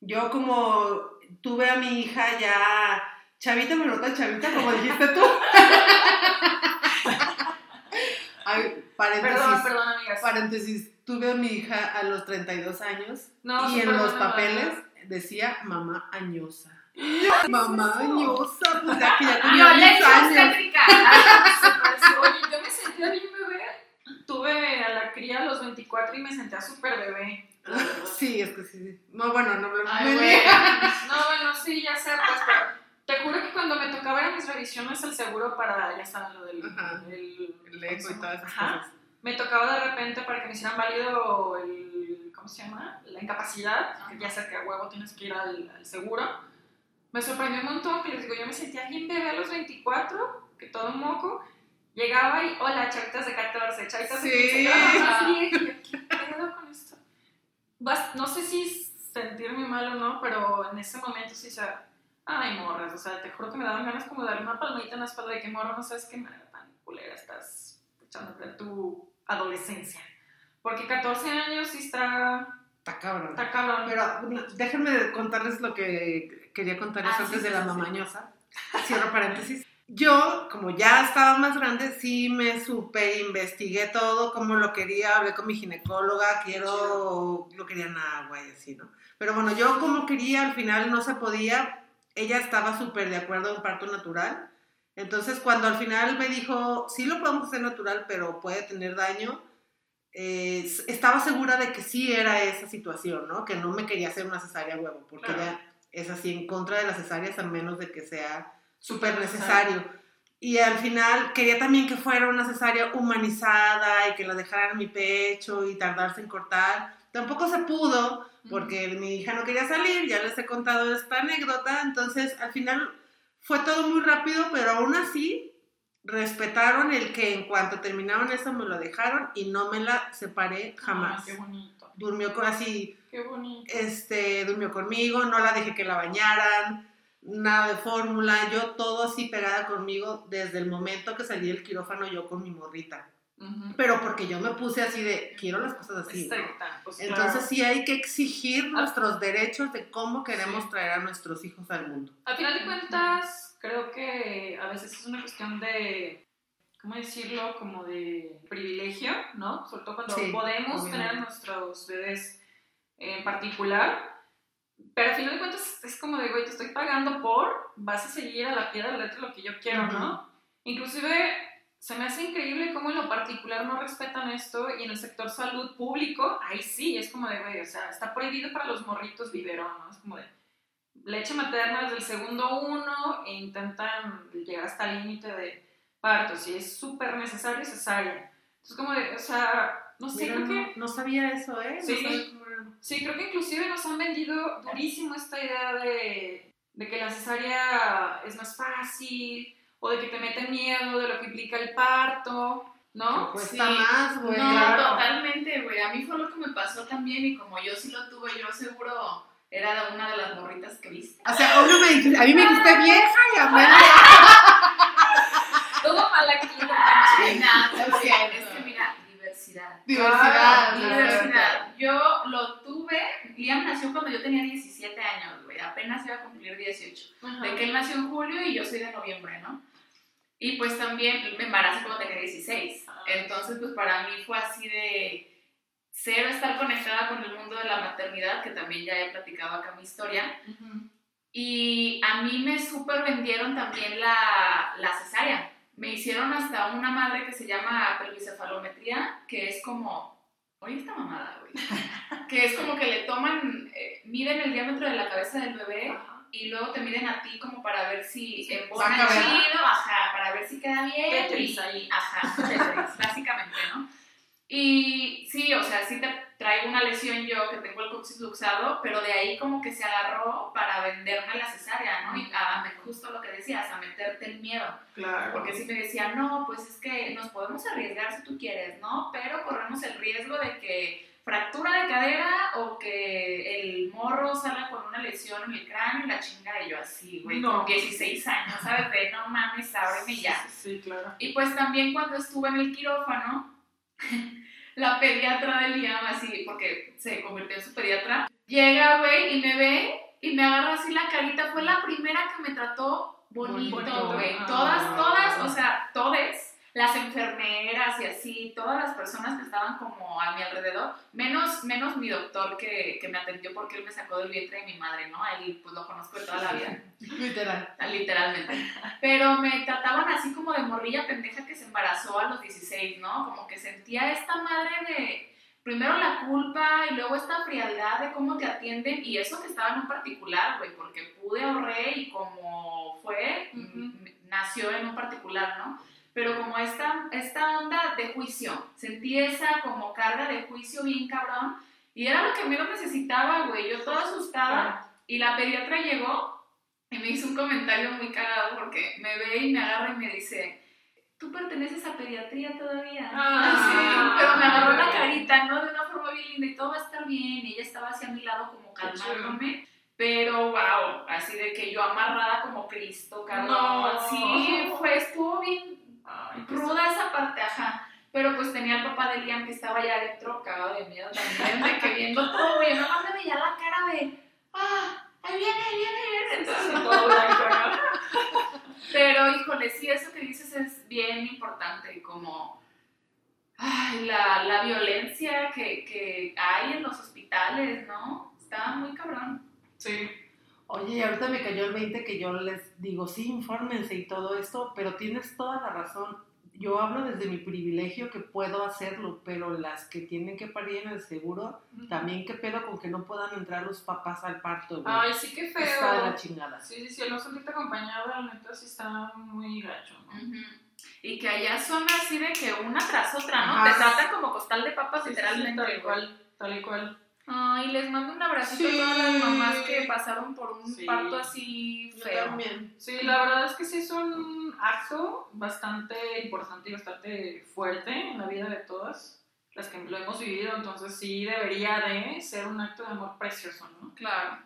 Yo como tuve a mi hija ya chavita, me nota chavita, como dijiste tú. Ay, paréntesis, Perdón, perdón, amigas. paréntesis, tuve a mi hija a los 32 años No, y en los papeles decía mamá añosa. mamá añosa, pues ya que ya tenía 10 Violencia años. sí. Oye, yo me sentía bien bebé. Tuve a la cría a los 24 y me sentía súper bebé. Sí, es que sí. No, bueno, no me Ay, me- güey. No, bueno, sí, ya sé, pues, pero te juro que cuando me tocaba ir a mis revisiones el seguro para, ya saben, lo del Ajá. el, el eco y todas esas Ajá. cosas. Me tocaba de repente para que me hicieran válido el, ¿cómo se llama? La incapacidad, que ya sé que a huevo tienes que ir al, al seguro. Me sorprendió un montón, que les digo, yo me sentía bien bebé a los 24, que todo un moco. Llegaba y, hola, chavitas de 14, chavitas de Sí. 15. Ah, sí, y yo, ¿qué pedo con esto? Vas- no sé si sentirme mal o no, pero en ese momento sí, o sea, ay, morras, o sea, te juro que me daban ganas como de darle una palmadita en la espalda de que, morra, no sabes qué manera tan culera estás echándote a tu adolescencia. Porque 14 años sí está, Está cabrón. está cabrón. Pero déjenme contarles lo que quería contarles Ah, antes sí, de sí, la sí. mamañosa. Cierro paréntesis. Yo, como ya estaba más grande, sí me super investigué todo, como lo quería, hablé con mi ginecóloga, quiero, lo quería en agua y así, ¿no? Pero bueno, yo como quería, al final no se podía, ella estaba súper de acuerdo en parto natural. Entonces, cuando al final me dijo, sí lo podemos hacer natural, pero puede tener daño, eh, estaba segura de que sí era esa situación, ¿no? Que no me quería hacer una cesárea a huevo, porque Claro. ella es así en contra de las cesáreas a menos de que sea Súper necesario. Y al final quería también que fuera una cesárea humanizada y que la dejaran en mi pecho y tardarse en cortar. Tampoco se pudo porque mi hija no quería salir, ya les he contado esta anécdota, entonces al final fue todo muy rápido, pero aún así respetaron el que en cuanto terminaron eso me lo dejaron y no me la separé jamás. Ay, qué bonito, Durmió así, qué bonito. este, durmió conmigo, no la dejé que la bañaran, nada de fórmula, yo todo así pegada conmigo desde el momento que salí del quirófano yo con mi morrita. Pero porque yo me puse así de, quiero las cosas así. ¿no? Pues, Entonces claro. sí hay que exigir Ah. nuestros derechos de cómo queremos Sí. traer a nuestros hijos al mundo. Al final de cuentas, creo que a veces es una cuestión de, ¿cómo decirlo? Como de privilegio, ¿no? Sobre todo cuando Sí, podemos obviamente. tener a nuestros bebés en particular. Pero al final de cuentas es como de, güey, te estoy pagando por, vas a seguir a la pie de letra lo que yo quiero, ¿no? Inclusive se me hace increíble cómo en lo particular no respetan esto y en el sector salud público, ahí sí, es como de, güey, o sea, está prohibido para los morritos biberón, ¿no? Es como de leche materna desde el segundo uno e intentan llegar hasta el límite de parto, si es súper necesario, cesárea. Entonces como de, o sea, no sé, Mira, creo no, que... no sabía eso, ¿eh? No Sí. sabía cómo era. Sí, creo que inclusive nos han vendido durísimo esta idea de, de que la cesárea es más fácil o de que te meten miedo de lo que implica el parto, ¿no? Cuesta Sí. más, güey. No, claro. totalmente, güey. A mí fue lo que me pasó también y como yo sí lo tuve, yo seguro era de una de las morritas que viste. O sea, obvio me dijiste- a mí me dijiste vieja y a mí Todo mal aquí. Sí, nada, Es que mira, diversidad. diversidad. Diversidad. Yo lo tuve, Liam nació cuando yo tenía 17 años, güey, apenas iba a cumplir 18. De que él nació en julio y yo soy de noviembre, ¿no? Y pues también me embaracé cuando tenía 16. Entonces, pues para mí fue así de cero estar conectada con el mundo de la maternidad, que también ya he platicado acá mi historia. Y a mí me súper vendieron también la, la cesárea. Me hicieron hasta una madre que se llama pelvicefalometría, que es como, oye, esta mamada, güey. que es como que le toman, eh, miden el diámetro de la cabeza del bebé y luego te miden a ti como para ver si Sí, embona chido, ajá, para ver si queda bien. Tetris y- ahí. Ajá, Tetris, básicamente, ¿no? Y sí, o sea, sí te traigo una lesión yo que tengo el coxis luxado, pero de ahí como que se agarró para venderme la cesárea, ¿no? Y a, justo lo que decías, a meterte el miedo. Claro. Porque si me decía, no, pues es que nos podemos arriesgar si tú quieres, ¿no? Pero corremos el riesgo de que fractura de cadera o que el morro salga con una lesión en el cráneo y la chinga de yo así, güey, No. con 16 años, ¿sabes? De no mames, ábreme ya. Sí, sí, claro. Y pues también cuando estuve en el quirófano, la pediatra de Liam, así, porque se convirtió en su pediatra, llega, güey, y me ve y me agarra así la carita. Fue la primera que me trató bonito, güey. Todas, todas, o sea, todes, las enfermeras y así, todas las personas que estaban como a mi alrededor, menos, menos mi doctor que, que me atendió porque él me sacó del vientre de mi madre, ¿no? A él, pues lo conozco de toda la vida. Literal. Literalmente. Pero me trataban así como de morrilla pendeja que se embarazó a los 16, ¿no? Como que sentía esta madre de, primero la culpa y luego esta frialdad de cómo te atienden y eso que estaba en un particular, güey, porque pude ahorré y como fue, Ujú. m- nació en un particular, ¿no? Pero como esta, esta onda de juicio, sentí esa como carga de juicio bien cabrón y era lo que menos necesitaba, güey, yo toda asustada. Y la pediatra llegó y me hizo un comentario muy cagado porque me ve y me agarra y me dice, ¿tú perteneces a pediatría todavía? Ah, Así, pero me agarró la carita, ¿no? De una forma bien linda y todo va a estar bien. Y ella estaba así a mi lado como calmándome. Pero, wow, así de que yo amarrada como Cristo, cabrón. No. Sí, fue, estuvo bien Ay, ruda esa parte, ajá. Pero pues tenía el papá de Liam que estaba allá adentro, cagado de miedo también, de que viendo todo, y nada más me veía la cara de, ah, ahí viene, ahí viene, ahí viene. Entonces, Sí, todo blanco, ¿no? pero híjole, sí, eso que dices es bien importante, como ay, la, la violencia que, que hay en los hospitales, ¿no? Está muy cabrón. Sí. Oye, y ahorita me cayó el 20 que yo les digo, sí, infórmense y todo esto, pero tienes toda la razón. Yo hablo desde mi privilegio que puedo hacerlo, pero las que tienen que parir en el seguro, también qué pedo con que no puedan entrar los papás al parto, güey. Ay, sí, qué Está de feo. la chingada. Sí, sí, sí, el no sentirte acompañado, la neta, sí está muy gacho, ¿no? Y que allá son así de que una tras otra, ¿no? Ajá. Te tratan como costal de papas, Sí, sí, sí, literalmente. tal cual, tal y cual. Ay, les mando un abracito Sí. a todas las mamás que pasaron por un Sí. parto así Yo feo. también. Sí, la verdad es que sí es un acto bastante importante y bastante fuerte en la vida de todas las que lo hemos vivido, entonces sí debería de ser un acto de amor precioso, ¿no? Claro.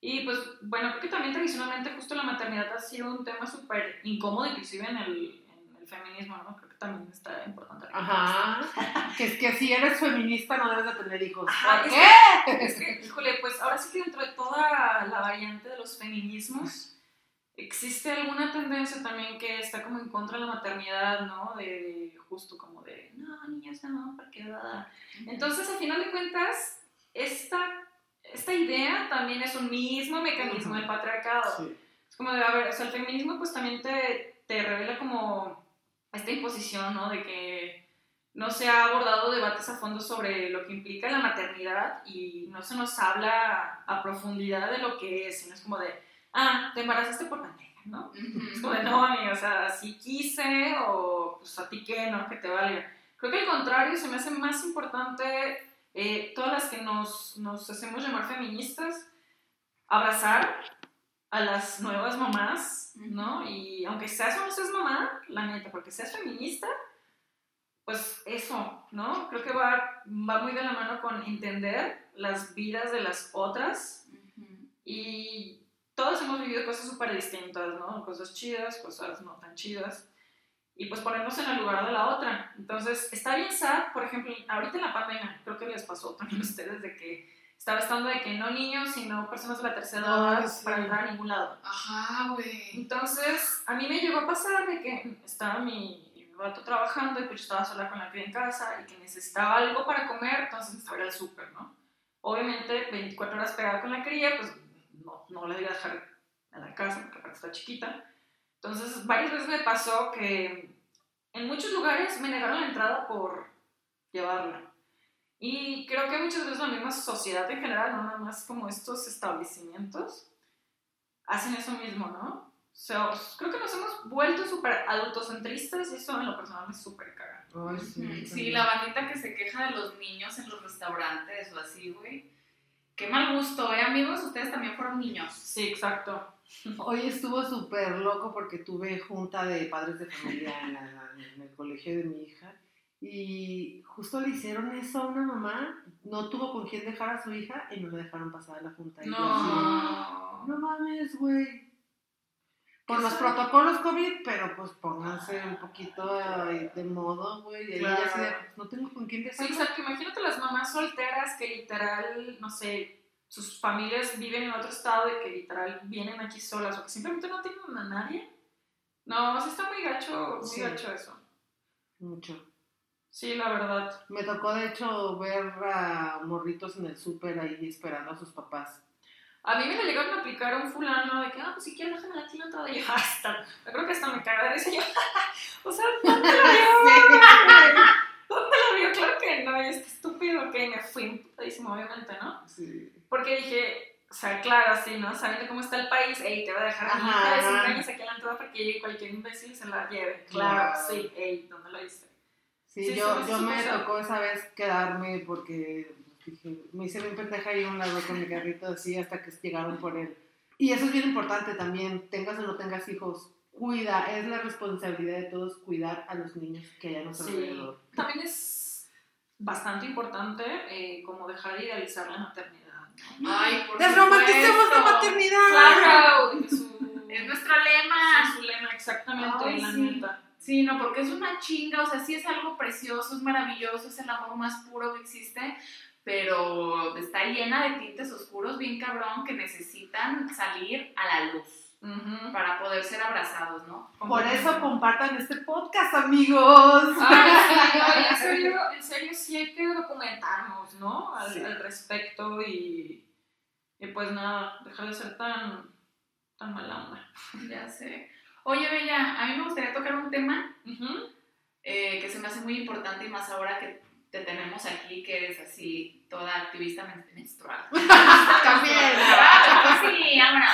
Y pues bueno, creo que también tradicionalmente justo la maternidad ha sido un tema súper incómodo, inclusive en el, en el feminismo, ¿no? Creo también está importante. Ajá. Que es que si eres feminista no debes de tener hijos. Ajá, ¿Por es qué? Es que, híjole, pues ahora sí que dentro de toda la variante de los feminismos, existe alguna tendencia también que está como en contra de la maternidad, ¿no? De, de justo como de, no, niñas, no, porque... da?". Entonces, al final de cuentas, esta, esta idea también es un mismo mecanismo del patriarcado. Sí. Es como de, a ver, o sea, el feminismo pues también te, te revela como esta imposición, ¿no? De que no se ha abordado debates a fondo sobre lo que implica la maternidad y no se nos habla a profundidad de lo que es, sino es como de, ah, te embarazaste por pendeja, ¿no? Es como de, no, amiga, o sea, si quise o pues a ti qué, ¿no? Que te valga. Creo que al contrario, se me hace más importante eh, todas las que nos, nos hacemos llamar feministas, abrazar a las nuevas mamás, ¿no? Y aunque seas o no seas mamá, la neta, porque seas feminista, pues eso, ¿no? Creo que va, va muy de la mano con entender las vidas de las otras y todos hemos vivido cosas súper distintas, ¿no? Cosas chidas, cosas no tan chidas. Y pues ponernos en el lugar de la otra. Entonces, está bien sad, por ejemplo, ahorita en la pandemia, creo que les pasó también a ustedes de que estaba estando de que no niños, sino personas de la tercera edad Ay, sí. para entrar a ningún lado. Ajá, güey. Entonces, a mí me llegó a pasar de que estaba mi rato trabajando y pues yo estaba sola con la cría en casa y que necesitaba algo para comer, entonces necesitaba ir al súper, ¿no? Obviamente, 24 horas pegada con la cría, pues no, no la iba a dejar en la casa porque aparte está chiquita. Entonces, varias veces me pasó que en muchos lugares me negaron la entrada por llevarla. Y creo que muchas veces la misma sociedad en general, no nada más como estos establecimientos, hacen eso mismo, ¿no? O sea, creo que nos hemos vuelto súper adultocentristas y eso en lo personal me súper caga. Sí, la bandita que se queja de los niños en los restaurantes o así, güey. Qué mal gusto, ¿eh, amigos? Ustedes también fueron niños. Sí, exacto. Hoy estuvo súper loco porque tuve junta de padres de familia en, la- en el colegio de mi hija y justo le hicieron eso a una mamá, no tuvo con quién dejar a su hija y no le dejaron pasar a la junta. Y yo así, No. no mames, güey. Por ¿Qué los protocolos COVID, pero pues pónganse un poquito eh, de modo, güey. Y ella Claro. así de, no tengo con quién Sí, dejarlo. exacto. Imagínate las mamás solteras que literal, no sé, sus familias viven en otro estado y que literal vienen aquí solas o que simplemente no tienen a nadie. No, sí está muy gacho, muy Sí. gacho eso. Mucho. Sí, la verdad. Me tocó de hecho ver a morritos en el súper ahí esperando a sus papás. A mí me lo llegaron a aplicar un fulano de que, ah, pues si quieres déjame la toda. Y yo, hasta, yo creo que hasta me caga de risa. Yo, o sea, ¿dónde lo vio? ¿Dónde lo vio? Claro que no, y es que estúpido que me fui emputadísimo, obviamente, ¿no? Sí. Porque dije, o sea, claro, sí, ¿no? Sabiendo cómo está el país, ey, te voy a dejar a mi hija de 5 Ajá. años aquí en la entrada para que llegue cualquier imbécil y se la lleve. Claro. Claro, sí, ey, ¿dónde lo viste? Sí, Sí, yo, sí, yo sí, me sí. tocó esa vez quedarme porque dije, me hice bien pendeja ahí a un lado con mi carrito así hasta que llegaron por él. Y eso es bien importante también, tengas o no tengas hijos, cuida, es la responsabilidad de todos cuidar a los niños que hay a nuestro Sí. alrededor. También es bastante importante eh, como dejar de idealizar la maternidad, ¿no? Ay, por ¡Desromanticemos la maternidad! Claro, su, Es nuestro lema. su lema, exactamente, Ay, la sí. neta. Sí, no, porque es una chinga, o sea, sí es algo precioso, es maravilloso, es el amor más puro que existe, pero está llena de tintes oscuros bien cabrón que necesitan salir a la luz para poder ser abrazados, ¿no? Por eso compartan este podcast, amigos. Ay, sí, oye, en serio, en serio sí hay que documentarnos, ¿no? Al, Sí. al respecto y, y pues nada, dejar de ser tan, tan mala onda. Ya sé. Oye, Bella, a mí me gustaría tocar un tema eh, que se me hace muy importante y más ahora que te tenemos aquí, que eres así, toda activista men- menstrual. También. Sí, vámonos.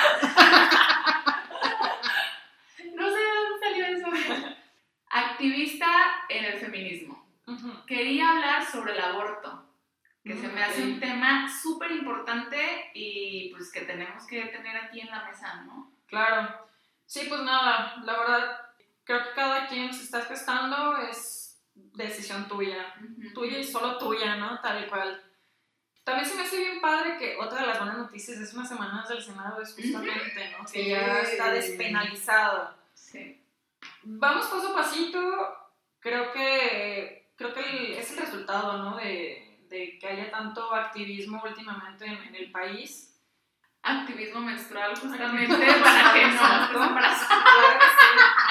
No sé de dónde salió eso. Activista en el feminismo. Quería hablar sobre el aborto, que se me hace Ok. un tema súper importante y pues que tenemos que tener aquí en la mesa, ¿no? Claro. Sí, pues nada, la verdad, creo que cada quien se está gestando es decisión tuya. tuya y solo tuya, ¿no? Tal cual. También se me hace bien padre que otra de las buenas noticias hace unas semanas del Senado es justamente, ¿no? Que ya está despenalizado. Sí. Vamos paso a pasito. Creo que, creo que el- es el resultado, ¿no? De, de que haya tanto activismo últimamente en, en el país. Activismo menstrual, justamente, para que no sí.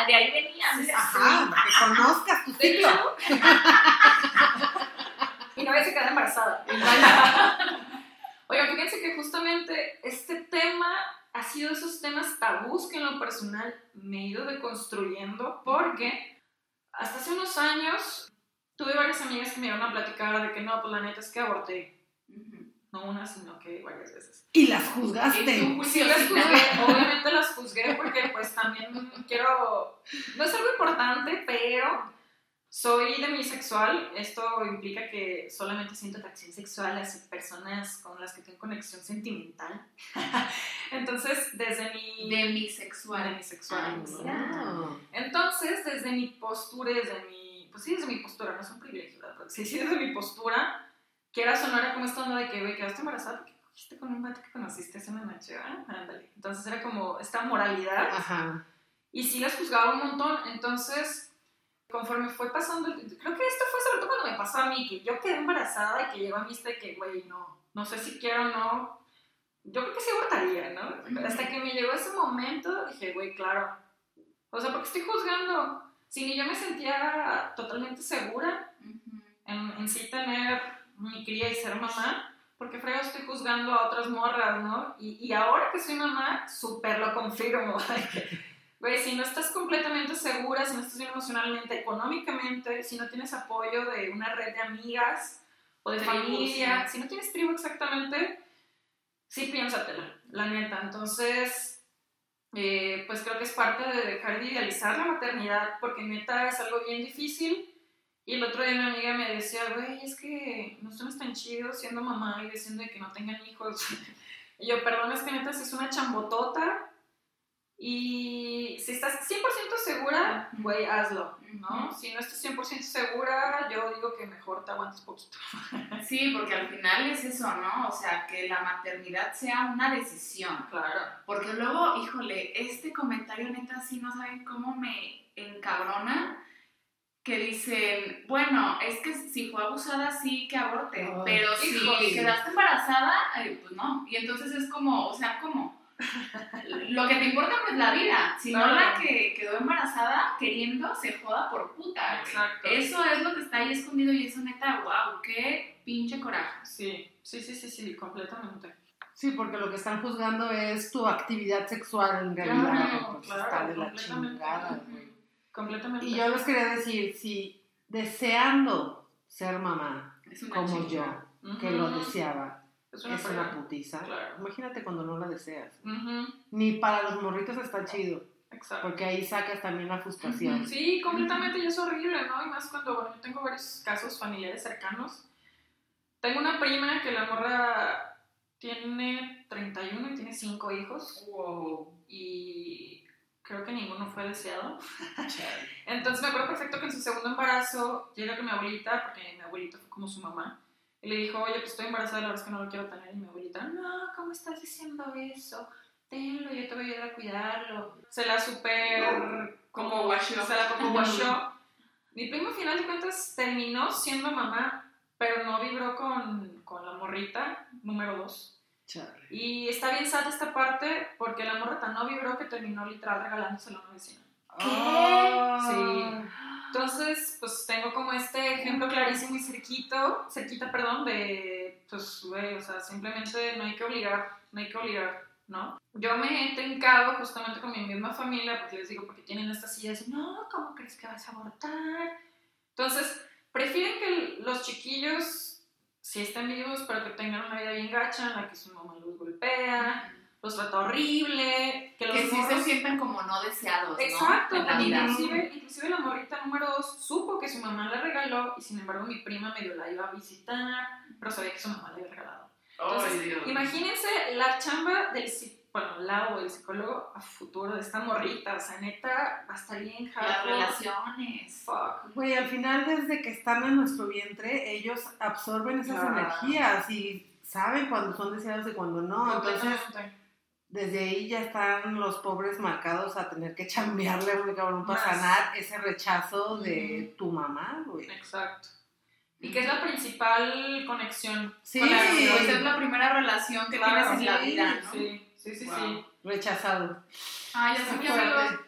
De ahí venía. Ajá, para que conozcas tu ciclo. y no vaya a quedar embarazada. Oigan, fíjense que justamente este tema ha sido de esos temas tabús que en lo personal me he ido deconstruyendo porque hasta hace unos años tuve varias amigas que me iban a platicar de que no, pues la neta es que aborté. No una, sino que varias veces. Y las Y juzgaste. tú, Pues sí las juzgué, obviamente las juzgué porque pues también quiero, no es algo importante, pero soy demisexual, esto implica que solamente siento atracción sexual hacia personas con las que tengo conexión sentimental. Entonces, desde mi... Demisexual. demisexual. Ah. Entonces, desde mi postura, y desde mi. Pues sí, desde mi postura, no es un privilegio, ¿verdad? Sí, sí, desde mi postura, quiera sonar como esta onda de que, güey, quedaste embarazada porque cogiste con un vato que conociste hace una noche, ¿verdad? Ándale. Entonces era como esta moralidad. Ajá. Y sí las juzgaba un montón. Entonces, conforme fue pasando. Creo que esto fue sobre todo cuando me pasó a mí, que yo quedé embarazada y que llegó a mí este que, güey, no, no sé si quiero o no. Yo creo que sí abortaría, ¿no? Hasta que me llegó ese momento, dije, güey, claro. O sea, porque estoy juzgando. Si ni yo me sentía totalmente segura en, en sí tener mi cría y ser mamá, porque frego estoy juzgando a otras morras, ¿no? Y, y ahora que soy mamá, súper lo confirmo. Güey, si no estás completamente segura, si no estás bien emocionalmente, económicamente, si no tienes apoyo de una red de amigas o de Tribu, familia, sí. si no tienes tribu exactamente, sí piénsatela, la neta. Entonces, eh, pues creo que es parte de dejar de idealizar la maternidad, porque neta es algo bien difícil Y el otro día mi amiga me decía, güey, es que no están tan chido siendo mamá y diciendo que no tengan hijos. y yo, perdón, es que neta, si es una chambotota y si estás 100% segura, güey, hazlo, ¿no? Si no estás 100% segura, yo digo que mejor te aguantes poquito. Sí, porque al final es eso, ¿no? O sea, que la maternidad sea una decisión. Claro. Porque luego, híjole, este comentario neta sí no saben cómo me encabrona. Que dicen, bueno, es que si fue abusada sí que aborte, pero si quedaste embarazada, eh, pues no. Y entonces es como, o sea, como, lo que te importa pues la vida, si no la que quedó embarazada queriendo se joda por puta. Exacto. Eso es lo que está ahí escondido y eso neta, wow, qué pinche coraje. Sí, sí, sí, sí, sí, completamente. Sí, porque lo que están juzgando es tu actividad sexual en realidad. Claro, pues claro, está de la chingada, güey. Completamente. Y yo les quería decir, si deseando ser mamá, como yo, que lo deseaba, Es una es una prueba. putiza, Claro. imagínate cuando no la deseas. Ni para los morritos está chido, Exacto. porque ahí sacas también la frustración. Sí, completamente, y es horrible, ¿no? Y más cuando, bueno, yo tengo varios casos familiares cercanos. Tengo una prima que la morra tiene 31 y tiene 5 hijos, Wow. y creo que ninguno fue deseado. Entonces me acuerdo perfecto que en su segundo embarazo llega con mi abuelita, porque mi abuelita fue como su mamá, y le dijo, oye, pues estoy embarazada, la verdad es que no lo quiero tener. Y mi abuelita, no, ¿cómo estás diciendo eso? Tenlo, yo te voy a ayudar a cuidarlo. Se la super... Como guachó. Se la como guachó. Mi primo, al final de cuentas, terminó siendo mamá, pero no vibró con, con la morrita número dos. Chale. Y está bien sad esta parte, porque la morra tan no vibró que terminó literal regalándosela a una vecina. Ah. Entonces, pues tengo como este ejemplo clarísimo y cerquito, cerquita, perdón, de, pues, güey, o sea, simplemente no hay que obligar, no hay que obligar, ¿no? Yo me he tencado justamente con mi misma familia, porque les digo, porque tienen estas ideas, de, no, ¿cómo crees que vas a abortar? Entonces, prefieren que los chiquillos, si están vivos, pero que tengan una vida bien gacha, en la que su mamá los golpea, los trata horrible, que los Que sí se sienten como no deseados, ¿no? Exacto, En la vida. inclusive, inclusive la morrita número dos supo que su mamá le regaló y sin embargo mi prima medio la iba a visitar, pero sabía que su mamá le había regalado. Entonces. Imagínense la chamba del bueno, la o del psicólogo a futuro de esta morrita, o sea, neta, va a estar bien Las relaciones. Fuck. Güey, al final desde que están en nuestro vientre, ellos absorben esas Claro. energías y saben cuando son deseados y cuando no. Entonces, Completamente. desde ahí ya están los pobres marcados a tener que chambearle muy cabrón para sanar ese rechazo de tu mamá, güey. Exacto. Y que es la principal conexión. Sí. con la relación. es la primera relación que Claro, tienes en la vida, ¿no? Sí, sí, sí, Wow. sí. Rechazado. Ay, así Qué que amigos,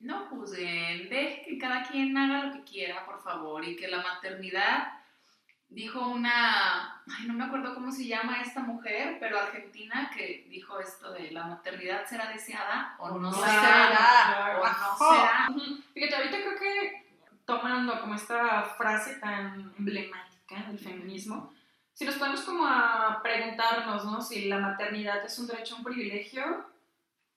no juzguen, dejen que cada quien haga lo que quiera, por favor, y que la maternidad, dijo una, ay, no me acuerdo cómo se llama esta mujer, pero argentina, que dijo esto de la maternidad será deseada o no, no será, será. o no será. Fíjate, ahorita creo que tomando como esta frase tan emblemática del feminismo, si nos ponemos como a preguntarnos, ¿no? Si la maternidad es un derecho o un privilegio,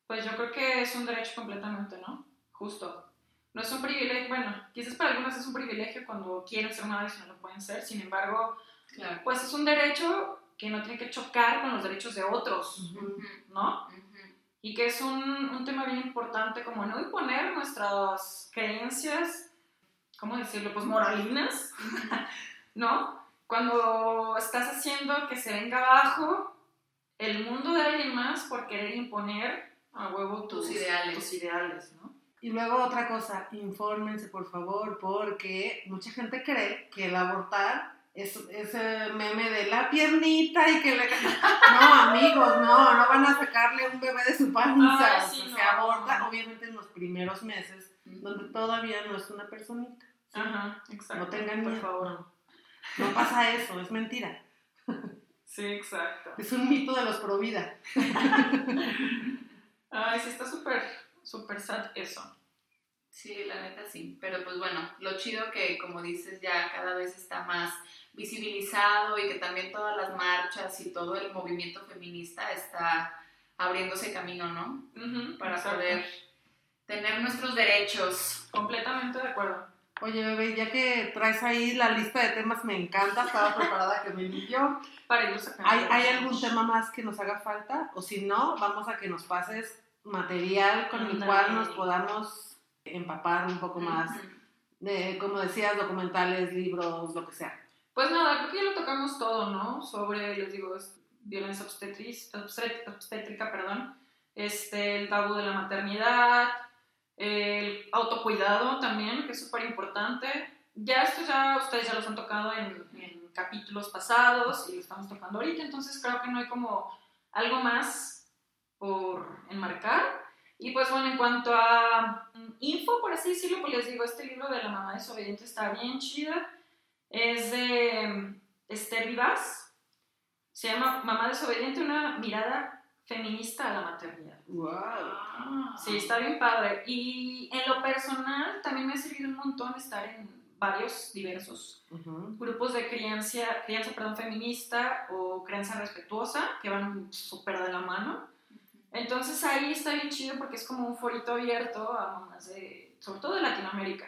pues yo creo que es un derecho completamente, ¿no? Justo. No es un privilegio, bueno, quizás para algunas es un privilegio cuando quieren ser madres y no lo pueden ser, sin embargo, Claro. pues es un derecho que no tiene que chocar con los derechos de otros, Ujú, ¿no? ujú. y que es un, un tema bien importante como no imponer nuestras creencias, ¿cómo decirlo? Pues moralinas, ¿no? Cuando estás haciendo que se venga abajo el mundo de alguien más por querer imponer a huevo tus, Tus ideales. tus ideales, ¿no? Y luego otra cosa, infórmense por favor, porque mucha gente cree que el abortar es ese meme de la piernita y que le... No, amigos, no, no van a sacarle un bebé de su panza. Ay, O sí, sea, no. Se aborta obviamente en los primeros meses, donde todavía no es una personita. ¿sí? Ajá, exacto. No tengan por miedo. favor. No pasa eso, es mentira. Sí, exacto. Es un mito de los pro vida. Ay, sí, está súper, súper sad eso. Sí, la neta sí. Pero pues bueno, lo chido que como dices ya cada vez está más visibilizado y que también todas las marchas y todo el movimiento feminista está abriéndose camino, ¿no? Para exacto. poder tener nuestros derechos. Completamente de acuerdo. Oye, bebé, ya que traes ahí la lista de temas, me encanta, estaba preparada que me yo. Para sacando. ¿Hay, ¿Hay algún tema más que nos haga falta? O si no, vamos a que nos pases material con el cual nos podamos empapar un poco más de, como decías, documentales, libros, lo que sea. Pues nada, creo que ya lo tocamos todo, ¿no? Sobre, les digo, violencia obstet- obstétrica, perdón, este, el tabú de la maternidad, el autocuidado también, que es súper importante. Ya esto ya ustedes ya los han tocado en, capítulos pasados y lo estamos tocando ahorita, entonces creo que no hay como algo más por enmarcar. Y pues bueno, en cuanto a mm, info, por así decirlo, pues les digo, este libro de la mamá desobediente está bien chida. Es de mm, Esther Vivas. Se llama Mamá desobediente, una mirada feminista a la maternidad. ¡Wow! Ah. Sí, está bien padre. Y en lo personal también me ha servido un montón estar en varios diversos grupos de crianza, crianza perdón, feminista o crianza respetuosa que van súper de la mano. Entonces ahí está bien chido porque es como un forito abierto a mamás de, sobre todo de Latinoamérica.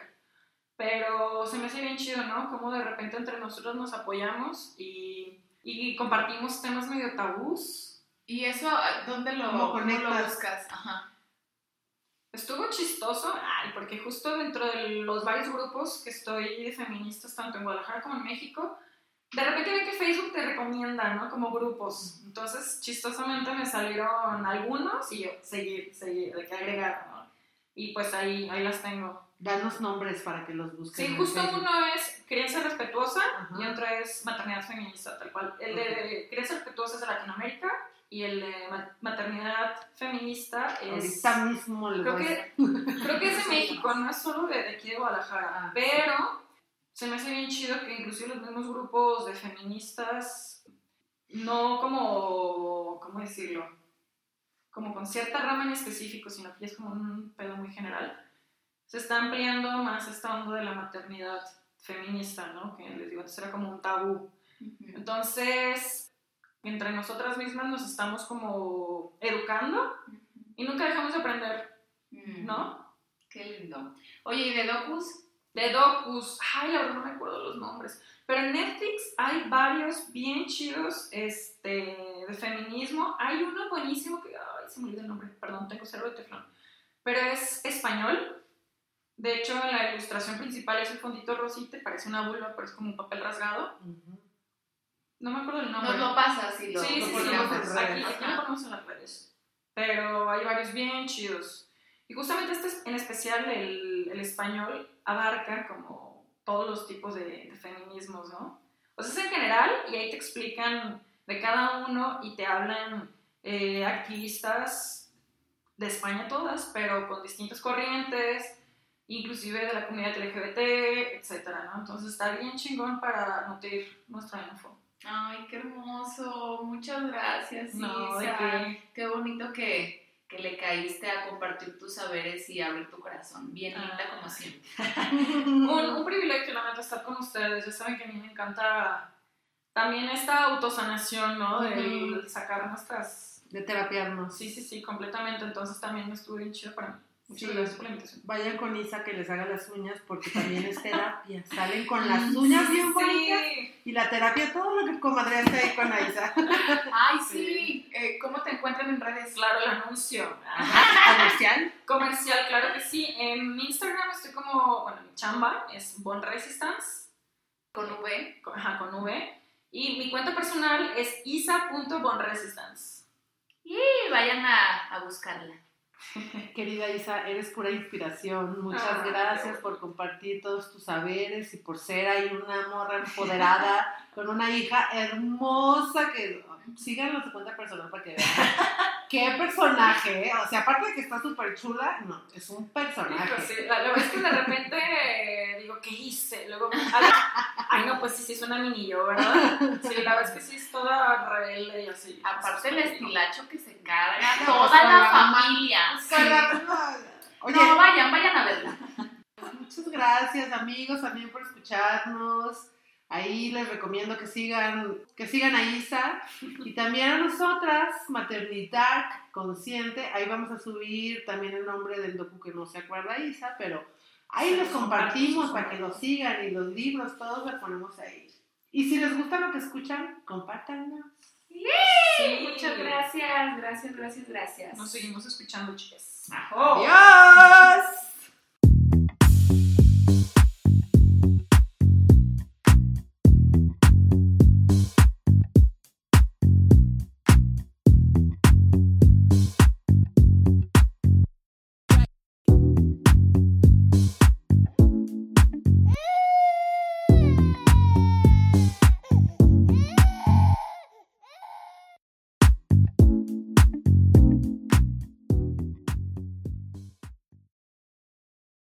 Pero se me hace bien chido, ¿no? Como de repente entre nosotros nos apoyamos y, y compartimos temas medio tabús. ¿Y eso dónde lo, ¿Cómo lo buscas? Ajá. Estuvo chistoso, ay, porque justo dentro de los varios grupos que estoy de feministas, tanto en Guadalajara como en México, de repente ve que Facebook te recomienda, ¿no? Como grupos. Entonces, chistosamente me salieron algunos y yo, seguir, seguir, de que agregar, ¿no? Y pues ahí, ahí las tengo. Danos nombres para que los busquen. Sí, justo uno es crianza respetuosa Ajá. y otro es maternidad feminista, tal cual. El de crianza respetuosa es de Latinoamérica y el de ma- maternidad feminista es... Ahorita mismo les Creo que, creo que es de México, no es solo de, de aquí de Guadalajara. Ah, pero se me hace bien chido que inclusive los mismos grupos de feministas, no como, ¿cómo decirlo? Como con cierta rama en específico, sino que es como un pedo muy general. Se está ampliando más esta onda de la maternidad feminista, ¿no? Que les digo, antes era como un tabú. Entonces, entre nosotras mismas nos estamos como educando y nunca dejamos de aprender, Mm, ¿no? Qué lindo. Oye, ¿y de docus? De docus, ay, la verdad no me acuerdo los nombres, pero en Netflix hay varios bien chidos este, de feminismo. Hay uno buenísimo que, ay, se me olvidó el nombre, perdón, tengo cero de teflón, pero es español. De hecho, la ilustración principal es el fondito rosita, parece una vulva, pero es como un papel rasgado. Ujú. No me acuerdo el nombre. Nos lo pasas y lo Sí, sí, sí, aquí, aquí lo ponemos en las redes. Pero hay varios bien chidos. Y justamente este es- en especial, el, el español, abarca como todos los tipos de, de feminismos, ¿no? O sea, es en general y ahí te explican de cada uno y te hablan eh, activistas de España todas, pero con distintas corrientes, inclusive de la comunidad LGBT, etcétera, ¿no? Entonces está bien chingón para nutrir nuestra info. Ay, qué hermoso. Muchas gracias, No, Isa. qué. Qué bonito que, que le caíste a compartir tus saberes y abrir tu corazón. Bien linda Ah. como siempre. un, un privilegio, la neta, estar con ustedes. Ya saben que a mí me encanta también esta autosanación, ¿no? De Ujú. sacar nuestras... De terapiarnos. Sí, sí, sí, completamente. Entonces también estuvo bien chido para mí. Muchas Sí. gracias por la invitación. Vayan con Isa que les haga las uñas porque también es terapia. Salen con las uñas bien bonitas Sí. y la terapia, todo lo que comadreaste ahí con Isa. Ay, sí. Eh, ¿Cómo te encuentran en redes? Claro, el anuncio. Comercial. Comercial, claro que sí. En mi Instagram estoy como, bueno, mi chamba es Bon Resistance, Con V. con, ajá, con V. Y mi cuenta personal es isa.bonresistance. Y vayan a, a buscarla. Querida Isa, eres pura inspiración. Muchas Ah, gracias por compartir todos tus saberes y por ser ahí una morra empoderada con una hija hermosa que síganlo en su cuenta personal para que vean. Qué personaje, o sea, aparte de que está súper chula, no, es un personaje. Hijo, sí, la, verdad es que de repente eh, digo, ¿qué hice? Luego, ay, ay, no, pues sí, sí, es una mini yo, ¿verdad? Sí, la verdad es que sí es toda rebelde y así. Aparte el estilacho que se carga toda pues, la familia. Sí. Oye, No, vayan, vayan a verla. Muchas gracias amigos también por escucharnos. Ahí les recomiendo que sigan, que sigan a Isa y también a nosotras, Maternidad Consciente. Ahí vamos a subir también el nombre del docu que no se acuerda Isa, pero Ahí los compartimos para que los sigan y los libros, todos los ponemos ahí. Y si les gusta lo que escuchan, compártanlo. Sí, muchas gracias, gracias, gracias, gracias. Nos seguimos escuchando, chicas. Ajo. ¡Adiós!